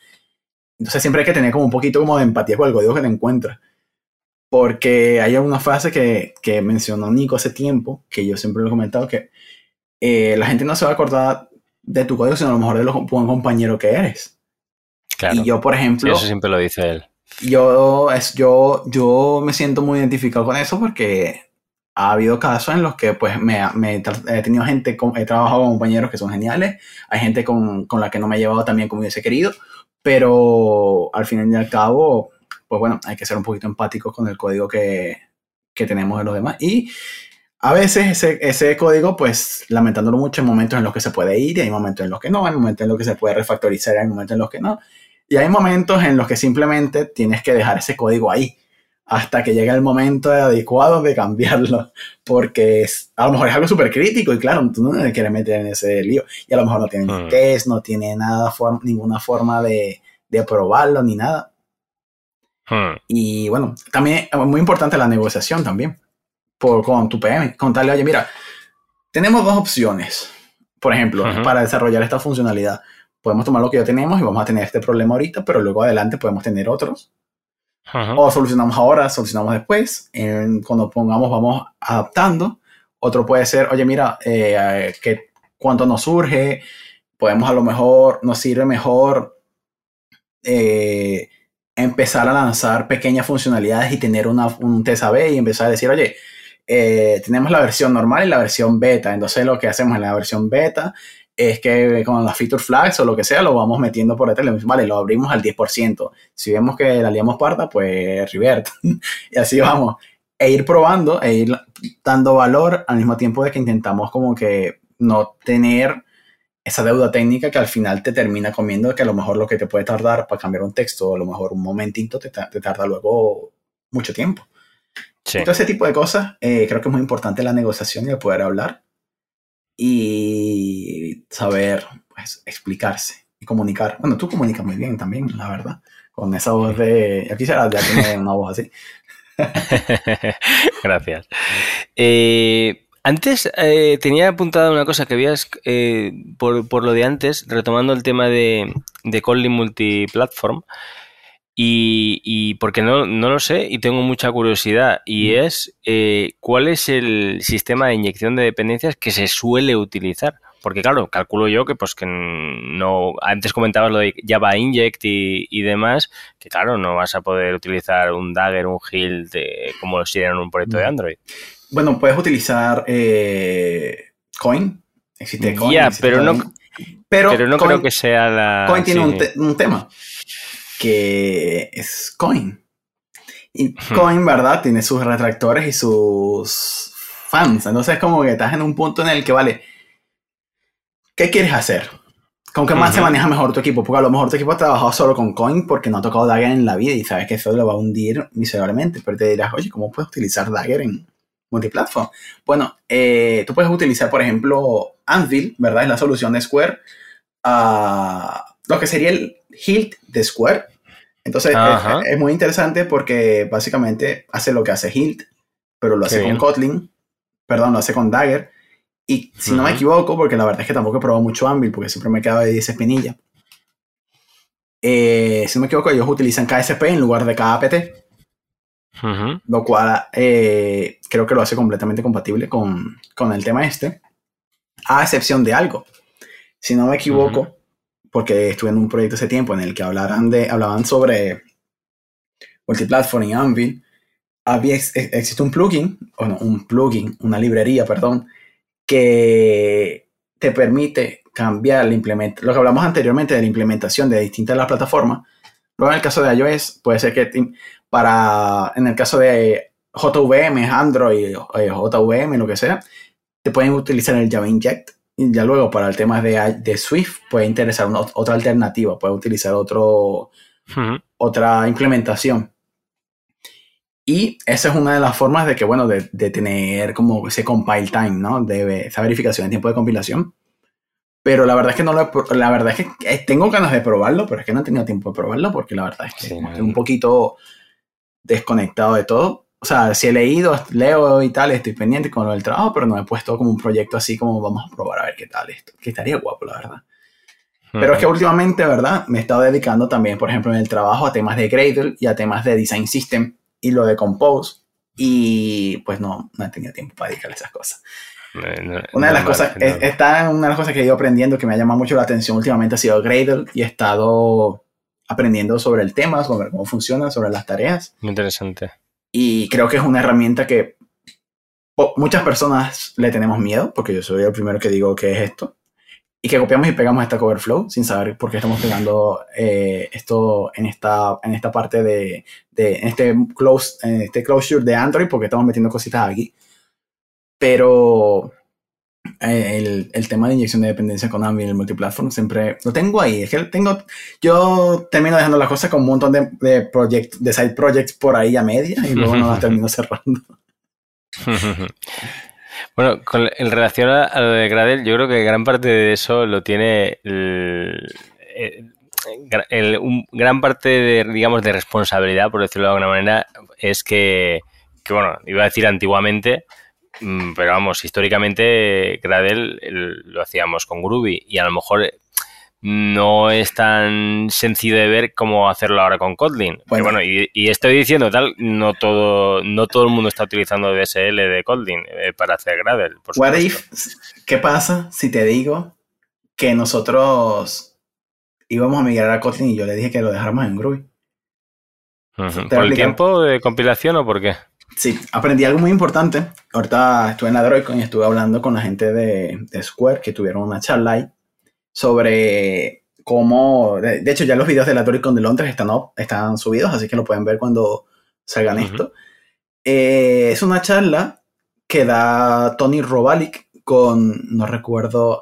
Entonces siempre hay que tener como un poquito como de empatía con el código que te encuentras. Porque hay una frase que, que mencionó Nico hace tiempo, que yo siempre lo he comentado, que eh, la gente no se va a acordar de tu código, sino a lo mejor de lo buen compañero que eres. Claro. Y yo, por ejemplo. eso siempre lo dice él. Yo, es, yo, yo me siento muy identificado con eso porque ha habido casos en los que pues me, he tenido gente, he trabajado con compañeros que son geniales, hay gente con, con, la que no me he llevado también como hubiese querido, pero al fin y al cabo, pues bueno, hay que ser un poquito empáticos con el código que, que tenemos de los demás. Y a veces ese, ese, código, pues lamentándolo mucho, hay momentos en los que se puede ir, y hay momentos en los que no, hay momentos en los que se puede refactorizar, hay momentos en los que no. Y hay momentos en los que simplemente tienes que dejar ese código ahí hasta que llegue el momento adecuado de cambiarlo, porque es, a lo mejor es algo súper crítico y claro, tú no te quieres meter en ese lío y a lo mejor no tiene ni hmm. test, no tiene nada, ninguna forma de, de probarlo ni nada. Hmm. Y bueno, también es muy importante la negociación también por, con tu PM, contarle, oye, mira, tenemos dos opciones. Por ejemplo, para desarrollar esta funcionalidad, podemos tomar lo que ya tenemos y vamos a tener este problema ahorita, pero luego adelante podemos tener otros. O solucionamos ahora, solucionamos después. cuando pongamos, vamos adaptando. Otro puede ser, oye, mira, eh, que cuánto nos surge, podemos a lo mejor, nos sirve mejor eh, empezar a lanzar pequeñas funcionalidades y tener una, un TSAB y empezar a decir, oye, eh, tenemos la versión normal y la versión beta. Entonces lo que hacemos en la versión beta es que con las feature flags o lo que sea, lo vamos metiendo por detrás. Vale, lo abrimos al 10%. Si vemos que la liamos parta, pues revert. y así vamos. E ir probando, e ir dando valor al mismo tiempo de que intentamos como que no tener esa deuda técnica que al final te termina comiendo, que a lo mejor lo que te puede tardar para cambiar un texto, a lo mejor un momentito, te, tarda luego mucho tiempo. Sí. Todo ese tipo de cosas, eh, creo que es muy importante la negociación y el poder hablar y saber pues, explicarse y comunicar. Bueno, tú comunicas muy bien también, la verdad, con esa voz de... Aquí será ya tiene una voz así. Gracias. Eh, antes eh, tenía apuntada una cosa que habías, eh, por, lo de antes, retomando el tema de, de Kotlin Multiplatform, y, porque no, no, lo sé y tengo mucha curiosidad, y es eh, cuál es el sistema de inyección de dependencias que se suele utilizar. Porque claro, calculo yo que pues que no. Antes comentabas lo de Java Inject y, demás, que claro, no vas a poder utilizar un Dagger, un Hilt, como si en un proyecto de. Android. Bueno, puedes utilizar eh, Coin. Existe Coin. Ya, pero, No, pero, no creo que sea la. Coin tiene un, tema que es Coin. Y Coin, ¿verdad? Tiene sus retractores y sus fans. Entonces es como que estás en un punto en el que, vale, ¿qué quieres hacer? ¿Con qué más se maneja mejor tu equipo? Porque a lo mejor tu equipo ha trabajado solo con Coin porque no ha tocado Dagger en la vida y sabes que eso lo va a hundir miserablemente. Pero te dirás, oye, ¿cómo puedes utilizar Dagger en, multiplatform. Bueno, eh, tú puedes utilizar, por ejemplo, Anvil, ¿verdad? Es la solución de Square. lo que sería el Hilt de Square. Entonces es, muy interesante porque básicamente hace lo que hace Hilt, pero lo hace con Kotlin, perdón, lo hace con Dagger. Y si no me equivoco, porque la verdad es que tampoco he probado mucho Anvil, porque siempre me quedado de 10 espinilla. Eh, si no me equivoco, ellos utilizan KSP en lugar de KAPT. Lo cual eh, creo que lo hace completamente compatible con, el tema este, a excepción de algo. Si no me equivoco, porque estuve en un proyecto ese tiempo en el que hablaran de, hablaban sobre multiplatform y Anvil, había, existe un plugin, o no, un plugin, una librería, perdón, que te permite cambiar la implementación, lo que hablamos anteriormente de la implementación de distintas las plataformas. Luego en el caso de iOS puede ser que para, en el caso de JVM, Android, eh, JVM, lo que sea, te pueden utilizar el Java Inject. Y ya luego para el tema de, de Swift puede interesar otra alternativa, puede utilizar otro, otra implementación. Y esa es una de las formas de que, bueno, de, de, tener como ese compile time, ¿no? De esa verificación en tiempo de compilación. Pero la verdad es que no lo la verdad es que eh, tengo ganas de probarlo, pero es que no he tenido tiempo de probarlo porque la verdad es que estoy un poquito desconectado de todo. O sea, si he leído, leo y tal, estoy pendiente con lo del trabajo, pero no he puesto como un proyecto así como vamos a probar a ver qué tal esto. Que estaría guapo, la verdad. Pero es que últimamente, ¿verdad? Me he estado dedicando también, por ejemplo, en el trabajo a temas de Gradle y a temas de Design System y lo de Compose. Y pues no, no he tenido tiempo para dedicarle esas cosas. Una de las cosas, está una de las cosas que he ido aprendiendo que me ha llamado mucho la atención últimamente ha sido Gradle y he estado aprendiendo sobre el tema, sobre cómo funciona, sobre las tareas. Muy interesante. Y creo que es una herramienta que muchas personas le tenemos miedo, porque yo soy el primero que digo que es esto, y que copiamos y pegamos esta cover flow sin saber por qué estamos pegando eh, esto en esta, en esta parte de, de en este, close, en este closure de Android, porque estamos metiendo cositas aquí. Pero el, el, tema de inyección de dependencia con Anvil en el multiplatform siempre lo tengo ahí. Es que tengo, yo termino dejando las cosas con un montón de, de, de side projects por ahí a media y luego no las termino cerrando. bueno, en relación a, lo de Gradle, yo creo que gran parte de eso lo tiene el, un, gran parte de, digamos, de responsabilidad, por decirlo de alguna manera, es que, que bueno, iba a decir antiguamente, pero vamos, históricamente Gradle lo hacíamos con Groovy y a lo mejor no es tan sencillo de ver como hacerlo ahora con Kotlin. Bueno, y, estoy diciendo tal, no todo, no todo el mundo está utilizando DSL de Kotlin eh, para hacer Gradle. Por ¿Qué pasa si te digo que nosotros íbamos a migrar a Kotlin y yo le dije que lo dejáramos en Groovy? ¿Por el tiempo de compilación o por qué? Sí, aprendí algo muy importante. Ahorita estuve en Android y estuve hablando con la gente de, de Square que tuvieron una charla ahí sobre cómo, de, hecho ya los videos de la ToricCon de Londres están, están subidos, así que lo pueden ver cuando salgan esto. Eh, es una charla que da Tony Robalik con, no recuerdo,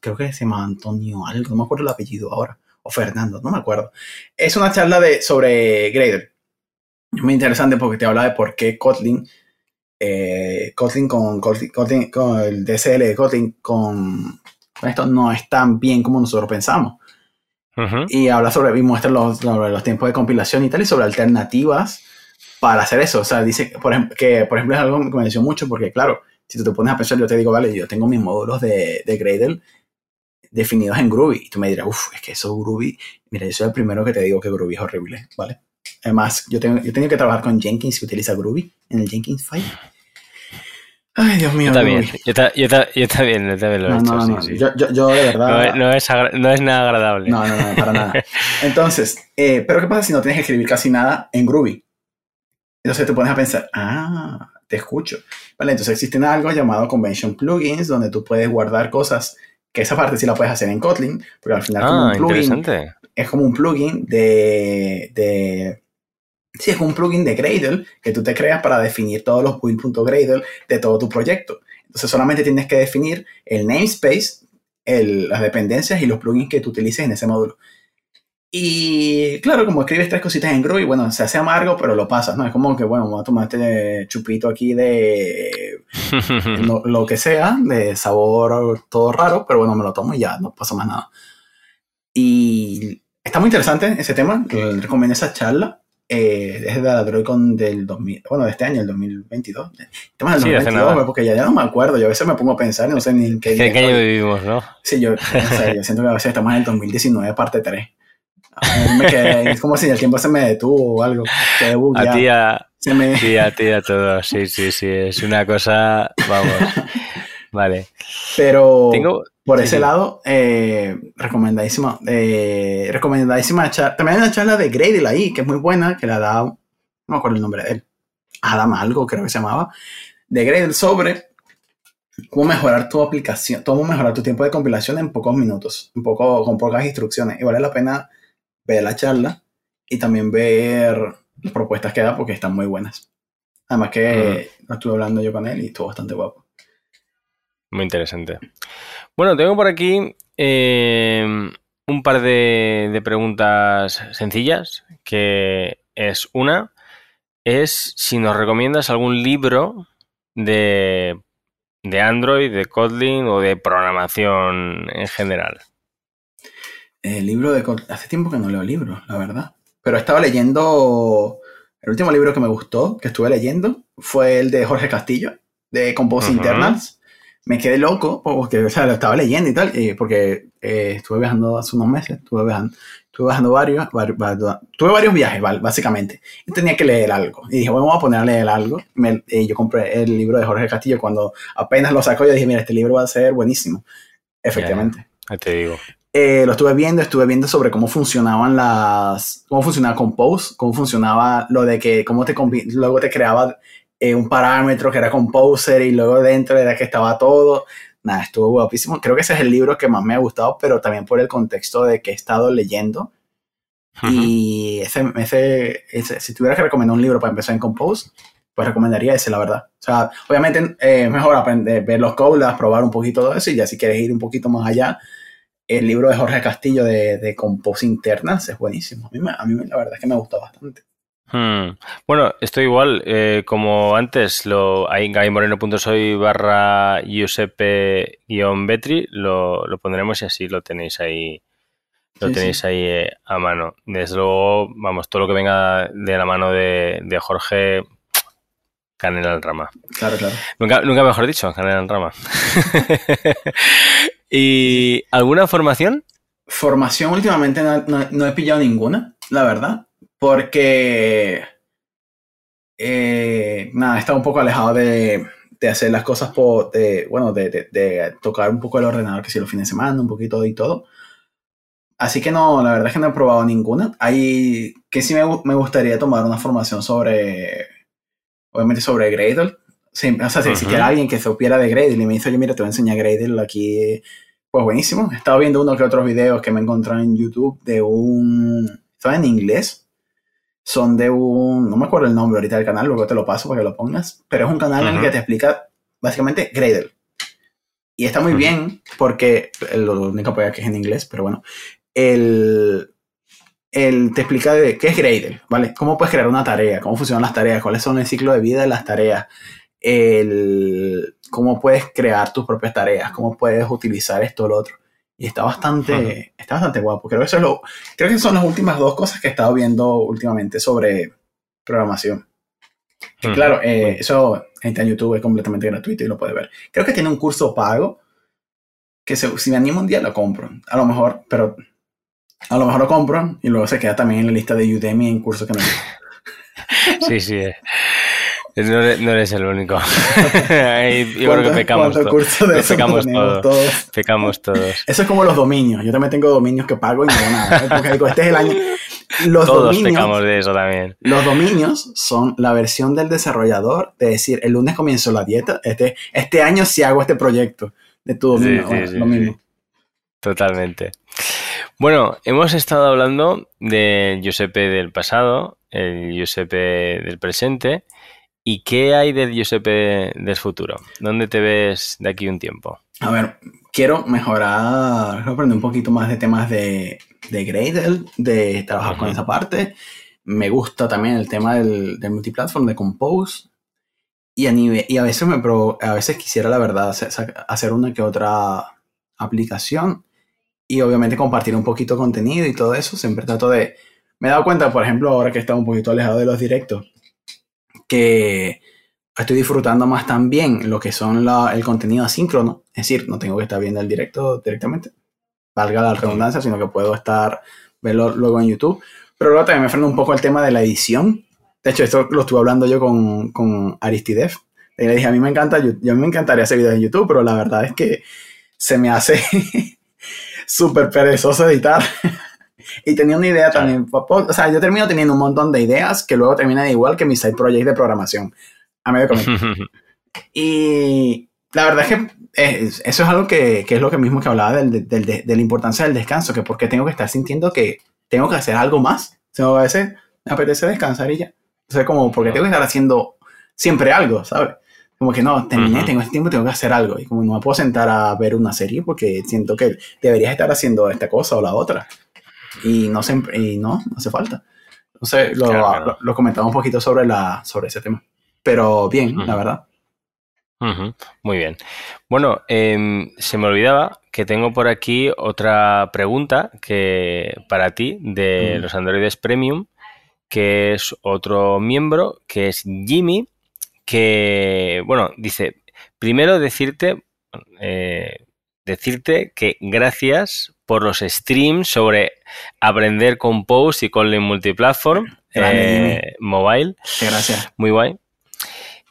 creo que se llama Antonio algo, no me acuerdo el apellido ahora, o Fernando, no me acuerdo. Es una charla de, sobre Gradle. Muy interesante porque te habla de por qué Kotlin, eh, Kotlin, con, Kotlin, con el DSL de Kotlin con esto no es tan bien como nosotros pensamos. Y habla sobre, y muestra los, los, tiempos de compilación y tal, y sobre alternativas para hacer eso. O sea, dice por ejemplo, que, por ejemplo, es algo que me mencionó mucho, porque claro, si tú te pones a pensar, yo te digo, vale, yo tengo mis módulos de, de Gradle definidos en Groovy. Y tú me dirás, uff, es que eso Groovy, mira, yo soy el primero que te digo que Groovy es horrible, ¿vale? Además, yo tengo, yo tengo que trabajar con Jenkins que utiliza Groovy en el Jenkins file. Ay, Dios mío. Yo también, yo, yo, yo, también, yo también lo he hecho. No, no, sí, Yo, yo, de verdad. No, es, no es nada agradable. No, no, no, para nada. Entonces, eh, pero ¿qué pasa si no tienes que escribir casi nada en Groovy? Entonces te pones a pensar, ah, te escucho. Vale, entonces existen algo llamado Convention Plugins, donde tú puedes guardar cosas que esa parte sí la puedes hacer en Kotlin, porque al final como un ah, plugin, es como un plugin de, de Sí, es un plugin de Gradle que tú te creas para definir todos los build.gradle de todo tu proyecto. Entonces solamente tienes que definir el namespace, las dependencias y los plugins que tú utilices en ese módulo. Y claro, como escribes tres cositas en Groovy, bueno, se hace amargo, pero lo pasas, ¿no? Es como que, bueno, voy a tomar este chupito aquí de lo, que sea, de sabor todo raro, pero bueno, me lo tomo y ya, no pasa más nada. Y está muy interesante ese tema, les recomiendo esa charla eh, es de la Droidcon del 2000, bueno, de este año, el 2022. Tema del 2022, porque ya, ya no me acuerdo, yo a veces me pongo a pensar, no sé ni en qué, ¿Qué año vivimos, ¿no? Sí, yo, yo siento que a veces estamos en el 2019, parte 3. es como si el tiempo se me detuvo o algo. a ti, a, se me... sí, a ti, a todo. Sí, sí, sí. Es una cosa, vamos. Vale. Pero por ese lado, eh, recomendadísima. Eh, recomendadísima charla. También hay una charla de Gradle ahí, que es muy buena, que la da, no me acuerdo el nombre de él, Adam algo creo que se llamaba, de Gradle sobre cómo mejorar tu aplicación, cómo mejorar tu tiempo de compilación en pocos minutos, un poco, con pocas instrucciones. Y vale la pena ver la charla y también ver las propuestas que da porque están muy buenas. Además que no estuve hablando yo con él y estuvo bastante guapo. Muy interesante. Bueno, tengo por aquí eh, un par de, preguntas sencillas, que es una, es si nos recomiendas algún libro de, de Android, de Kotlin o de programación en general. El libro de Kotlin, hace tiempo que no leo libros, la verdad. Pero estaba leyendo, el último libro que me gustó, que estuve leyendo, fue el de Jorge Castillo, de Compose Internals me quedé loco porque o sea, lo estaba leyendo y tal, y porque eh, estuve viajando hace unos meses, estuve viajando, estuve viajando varios, tuve varios viajes, básicamente, y tenía que leer algo. Y dije, bueno, vamos a poner a leer algo. y yo compré el libro de Jorge Castillo cuando apenas lo sacó, yo dije, mira, este libro va a ser buenísimo. Efectivamente. ahí te digo. Eh, lo estuve viendo, estuve viendo sobre cómo funcionaban las, cómo funcionaba Compose, cómo funcionaba lo de que, cómo te, luego te creaba eh, un parámetro que era Composer y luego dentro era que estaba todo. Nada, estuvo guapísimo. Creo que ese es el libro que más me ha gustado, pero también por el contexto de que he estado leyendo. Y ese, ese, si tuviera que recomendar un libro para empezar en Compose, pues recomendaría ese, la verdad. O sea, obviamente eh, es mejor aprender, ver los codes, probar un poquito todo eso y ya si quieres ir un poquito más allá, el libro de Jorge Castillo de, de Compose Internals es buenísimo. A mí, a mí la verdad es que me gustó bastante. Hmm. Bueno, estoy igual, eh, como antes, lo, ahí gaimoreno.soy barra Giuseppe-Betri, lo, lo pondremos y así lo tenéis ahí lo tenéis ahí eh, a mano. Desde luego, vamos, todo lo que venga de la mano de, Jorge canela en rama. Claro, claro. Nunca, nunca mejor dicho, canela en rama. ¿Y alguna formación? Formación últimamente no, he pillado ninguna, la verdad, porque eh, nada, he estado un poco alejado de, hacer las cosas por, de, bueno, de, tocar un poco el ordenador, que si los fines de semana, un poquito y todo. Así que no, la verdad es que no he probado ninguna. Hay que sí me, me gustaría tomar una formación sobre, obviamente sobre Gradle. o sea, si existiera alguien que supiera de Gradle y me dice, oye, mira, te voy a enseñar Gradle aquí, pues buenísimo. He estado viendo uno que otros videos que me he encontrado en YouTube de un, son en inglés, son de un, no me acuerdo el nombre ahorita del canal, luego te lo paso para que lo pongas, pero es un canal en el que te explica básicamente Gradle. Y está muy bien porque, lo único que es en inglés, pero bueno, el, el, te explica de qué es Gradle, ¿vale? Cómo puedes crear una tarea, cómo funcionan las tareas, cuáles son el ciclo de vida de las tareas, el, cómo puedes crear tus propias tareas, cómo puedes utilizar esto o lo otro. Y está bastante, está bastante guapo. Creo que, eso es lo, creo que son las últimas dos cosas que he estado viendo últimamente sobre programación. Claro, eh, eso en YouTube es completamente gratuito y lo puedes ver. Creo que tiene un curso pago que si me animo un día lo compro. A lo mejor, pero a lo mejor lo compro y luego se queda también en la lista de Udemy en cursos que no Sí, sí. No eres, el único. yo creo que pecamos, pecamos todos. Pecamos todos. Eso es como los dominios. Yo también tengo dominios que pago y no hago nada. ¿eh? Porque digo, este es el año. Los todos pecamos de eso también. Los dominios son la versión del desarrollador de decir, el lunes comienzo la dieta, este, este año sí hago este proyecto de tu dominio. lo mismo. Totalmente. Bueno, hemos estado hablando del Giuseppe del pasado, el Giuseppe del presente. ¿Y qué hay del Giuseppe del futuro? ¿Dónde te ves de aquí un tiempo? A ver, quiero mejorar, aprender un poquito más de temas de, de Gradle, de trabajar con esa parte. Me gusta también el tema del, del multiplatform, de Compose. Y a, y a veces me a veces quisiera, la verdad, hacer una que otra aplicación y obviamente compartir un poquito contenido y todo eso. Siempre trato de... Me he dado cuenta, por ejemplo, ahora que está un poquito alejado de los directos, que estoy disfrutando más también lo que son el contenido asíncrono. Es decir, no tengo que estar viendo el directo directamente, valga la redundancia, sino que puedo estar, verlo luego en YouTube. Pero luego también me frena un poco el tema de la edición. De hecho, esto lo estuve hablando yo con, con Aristidef. Y le dije, a mí me encanta, yo, a mí me encantaría hacer videos en YouTube, pero la verdad es que se me hace súper perezoso editar. Y tenía una idea también. O sea, yo termino teniendo un montón de ideas que luego terminan igual que mi side project de programación. A medio camino. y la verdad es que eso es algo que, que, es lo que mismo que hablaba del, del, de, la importancia del descanso, que porque tengo que estar sintiendo que tengo que hacer algo más. O a veces me apetece descansar y ya. O sea, como porque tengo que estar haciendo siempre algo, ¿sabes? como que no, terminé, tengo este tiempo, tengo que hacer algo. Y como no me puedo sentar a ver una serie porque siento que deberías estar haciendo esta cosa o la otra. Y no, siempre, y no, no hace falta. Entonces, lo, lo, comentaba un poquito sobre, la, sobre ese tema. Pero bien, la verdad. Muy bien. Bueno, em, se me olvidaba que tengo por aquí otra pregunta que para ti de los Androides Premium, que es otro miembro, que es Jimmy, que, bueno, dice, primero decirte, eh, decirte que gracias por los streams sobre aprender con Post y con Multiplatform eh, Mobile. Gracias. Muy guay.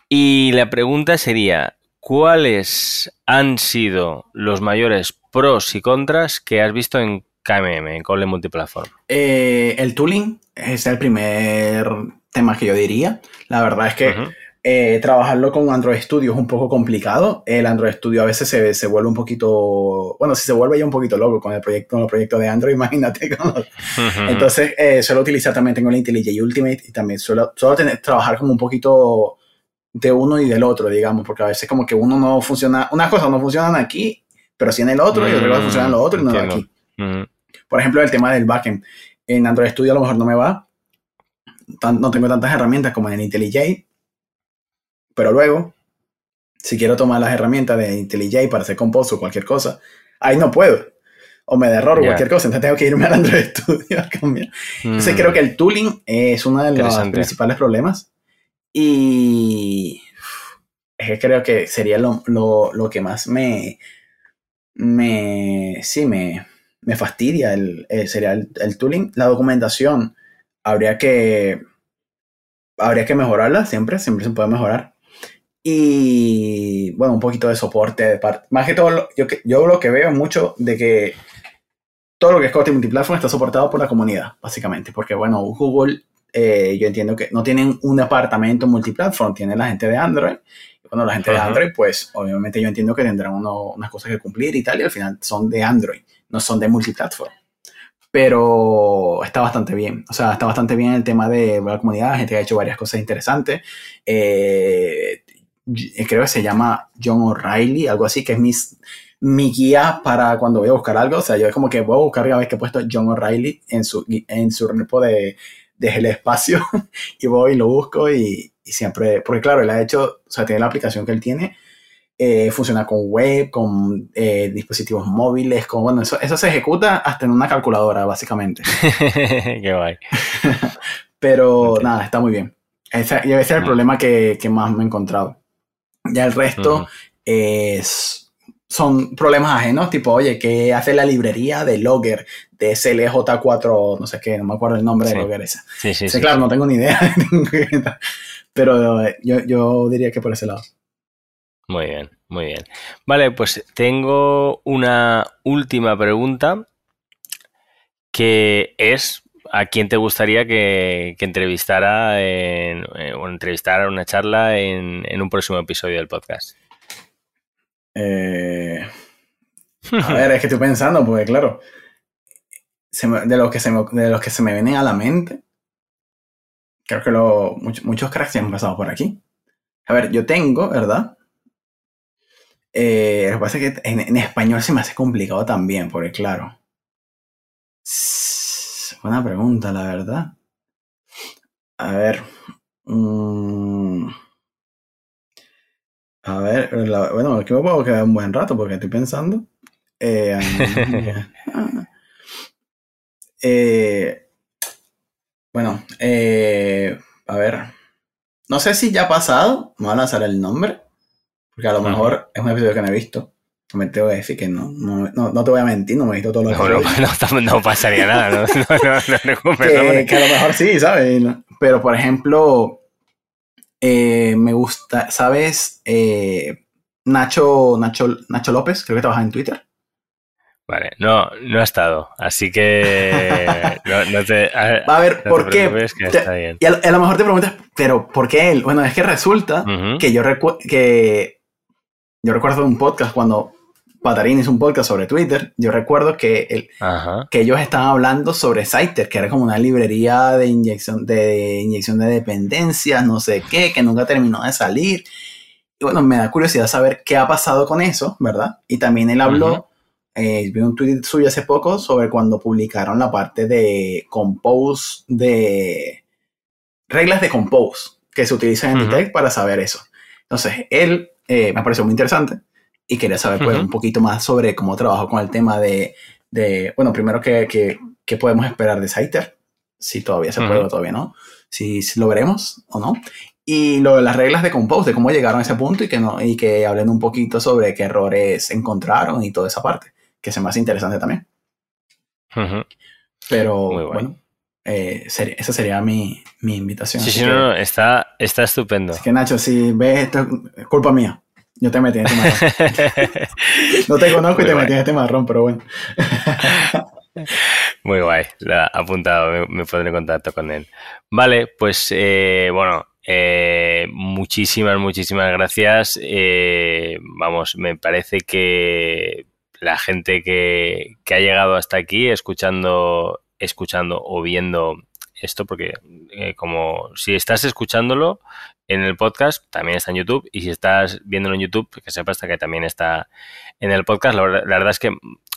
Y la pregunta sería, ¿cuáles han sido los mayores pros y contras que has visto en KMM, en Kotlin Multiplatform? Eh, el tooling es el primer tema que yo diría. La verdad es que eh, trabajarlo con Android Studio es un poco complicado. El Android Studio a veces se, se, vuelve un poquito, bueno, si se vuelve ya un poquito loco con el proyecto, con los proyectos de Android, imagínate. Entonces, eh, suelo utilizar también, tengo el IntelliJ Ultimate y también suelo, suelo tener, trabajar como un poquito de uno y del otro, digamos, porque a veces como que uno no funciona, unas cosas no funcionan aquí, pero sí en el otro, y otras cosas funcionan en lo otro y no aquí. Por ejemplo, el tema del backend. En Android Studio a lo mejor no me va, no tengo tantas herramientas como en IntelliJ, pero luego, si quiero tomar las herramientas de IntelliJ para hacer compost o cualquier cosa, ahí no puedo. O me da error o cualquier cosa, entonces tengo que irme al Android Studio a cambiar. Entonces creo mm. que el tooling es uno de los principales problemas. Y es que creo que sería lo, lo, que más me, me, sí, me, me fastidia, el, sería el, el, tooling. La documentación, habría que, habría que mejorarla siempre, siempre se puede mejorar. Y bueno, un poquito de soporte de parte. Más que todo, yo, yo lo que veo mucho de que todo lo que es Kotlin Multiplatform está soportado por la comunidad, básicamente. Porque bueno, Google, eh, yo entiendo que no tienen un departamento multiplatform, tiene la gente de Android. Bueno, la gente de Android, pues obviamente yo entiendo que tendrán unas cosas que cumplir y tal, y al final son de Android, no son de multiplatform pero está bastante bien. O sea, está bastante bien el tema de la comunidad, la gente ha hecho varias cosas interesantes. Eh, creo que se llama John O'Reilly, algo así, que es mi, mi guía para cuando voy a buscar algo. O sea, yo es como que voy a buscar cada vez que he puesto John O'Reilly en su, en su repo de, de el espacio y voy y lo busco y, y, siempre, porque claro, él ha hecho, o sea, tiene la aplicación que él tiene, eh, funciona con web, con eh, dispositivos móviles, con, bueno, eso, eso se ejecuta hasta en una calculadora, básicamente. Qué guay. Pero nada, está muy bien. Ese, y ese es el problema que, que más me he encontrado. Ya el resto es, son problemas ajenos, tipo, oye, ¿qué hace la librería de Logger de SLJ4, no sé qué, no me acuerdo el nombre de Logger esa? Sí, sí, sí, Claro, no tengo ni idea. Pero yo, yo diría que por ese lado. Muy bien, muy bien. Vale, pues tengo una última pregunta que es ¿a quién te gustaría que, entrevistara en, eh, o entrevistara una charla en, un próximo episodio del podcast? Eh, a ver, es que estoy pensando, porque claro, de, los que se me, de los que se me vienen a la mente, creo que lo, muchos, cracks han pasado por aquí. A ver, yo tengo, ¿verdad? Eh, lo que pasa es que en, en español se me hace complicado también, porque claro buena pregunta, la verdad. A ver. Mm, a ver, bueno, aquí me puedo quedar un buen rato porque estoy pensando. Eh, eh, bueno, eh, a ver. No sé si ya ha pasado, me voy a lanzar el nombre, porque a lo mejor es un episodio que no he visto me tengo que decir que no, no, no, te voy a mentir, no me he visto todo lo que no, pasaría nada, no, no, que, que, a lo mejor sí, ¿sabes? Pero, por ejemplo, eh, me gusta, ¿sabes? Eh, Nacho, Nacho, Nacho López, creo que trabaja en Twitter. Vale, no, no ha estado, así que no, te... A, a ver, ¿por qué? y a, lo mejor te preguntas, pero ¿por qué él? Bueno, es que resulta que yo recuerdo que yo recuerdo un podcast cuando Patarín hizo un podcast sobre Twitter, yo recuerdo que, el, que ellos estaban hablando sobre Scyther, que era como una librería de inyección, de inyección de dependencias, no sé qué, que nunca terminó de salir. Y bueno, me da curiosidad saber qué ha pasado con eso, ¿verdad? Y también él habló, eh, vi un tweet suyo hace poco sobre cuando publicaron la parte de Compose, de reglas de Compose, que se utilizan en uh para saber eso. Entonces, él eh, me pareció muy interesante y quería saber pues, un poquito más sobre cómo trabajo con el tema de, de bueno, primero, ¿qué, qué, podemos esperar de Scyther? Si todavía se puede o todavía no. Si, lo veremos o no. Y lo de las reglas de Compose, de cómo llegaron a ese punto y que, no, y que hablen un poquito sobre qué errores encontraron y toda esa parte, que se me hace interesante también. Pero bueno, eh, esa sería mi, mi invitación. Sí, sí, no, está, está estupendo. Así que Nacho, si ves esto, es culpa mía. Yo te metí en este marrón. no te conozco y te metí en este marrón, pero bueno. Muy guay, la apuntado, me, pondré en contacto con él. Vale, pues eh, bueno, eh, muchísimas, muchísimas gracias. Eh, vamos, me parece que la gente que, que, ha llegado hasta aquí escuchando, escuchando o viendo esto, porque como si estás escuchándolo, en el podcast, también está en YouTube. Y si estás viéndolo en YouTube, que sepas que también está en el podcast. La, verdad es que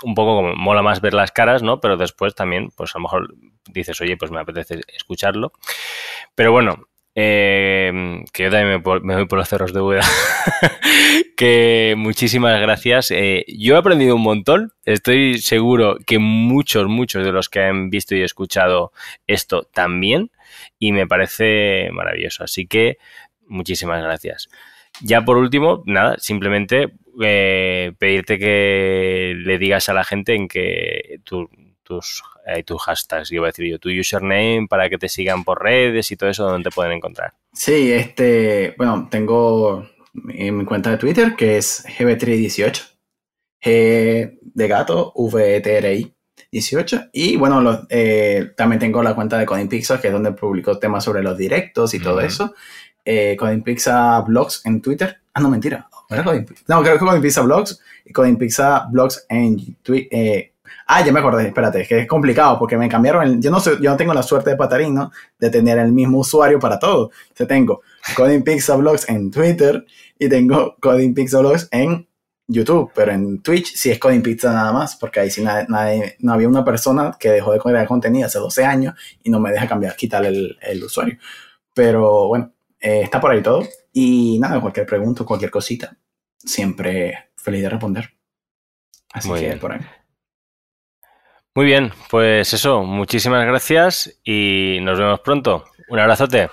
un poco como mola más ver las caras, ¿no? Pero después también, pues a lo mejor dices, oye, pues me apetece escucharlo. Pero bueno, Eh, que yo también me, voy por los cerros de Buda. que muchísimas gracias. Eh, yo he aprendido un montón. Estoy seguro que muchos, muchos de los que han visto y escuchado esto también. Y me parece maravilloso. Así que muchísimas gracias. Ya por último, nada, simplemente eh, pedirte que le digas a la gente en que tus, eh, tus hashtags, iba a decir yo, tu username para que te sigan por redes y todo eso, donde te pueden encontrar. Sí, este, bueno, tengo mi cuenta de Twitter que es GB318, G de gato, VTRI. 18 y bueno, eh, también tengo la cuenta de Coding Pixel que es donde publico temas sobre los directos y todo eso eh, Coding Pizza Blogs en Twitter. Ah, no, mentira. ¿No, creo que Coding Pizza Blogs y Coding Pizza Blogs en Twitter. Eh, ah, ya me acordé, espérate, es que es complicado porque me cambiaron. yo, no soy, yo no tengo la suerte de Patarín, ¿no? De tener el mismo usuario para todo. Tengo Coding Pizza Blogs en Twitter y tengo Coding Pizza Blogs en YouTube, pero en Twitch sí es Coding Pizza nada más, porque ahí sí nadie, no había una persona que dejó de crear contenido hace 12 años y no me deja cambiar, quitar el, el usuario. Pero bueno, eh, está por ahí todo. Y nada, cualquier pregunta, cualquier cosita, siempre feliz de responder. Así Muy que bien. por ahí. Muy bien, pues eso, muchísimas gracias y nos vemos pronto. Un abrazote.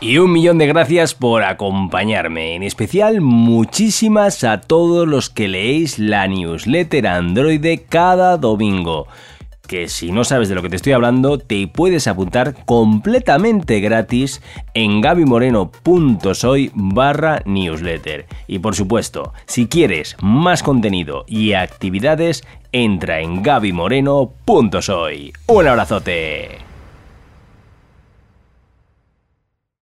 Y un millón de gracias por acompañarme. En especial, muchísimas a todos los que leéis la newsletter Android cada domingo que si no sabes de lo que te estoy hablando, te puedes apuntar completamente gratis en gabimoreno.soy barra newsletter. Y por supuesto, si quieres más contenido y actividades, entra en gabimoreno.soy. Un abrazote.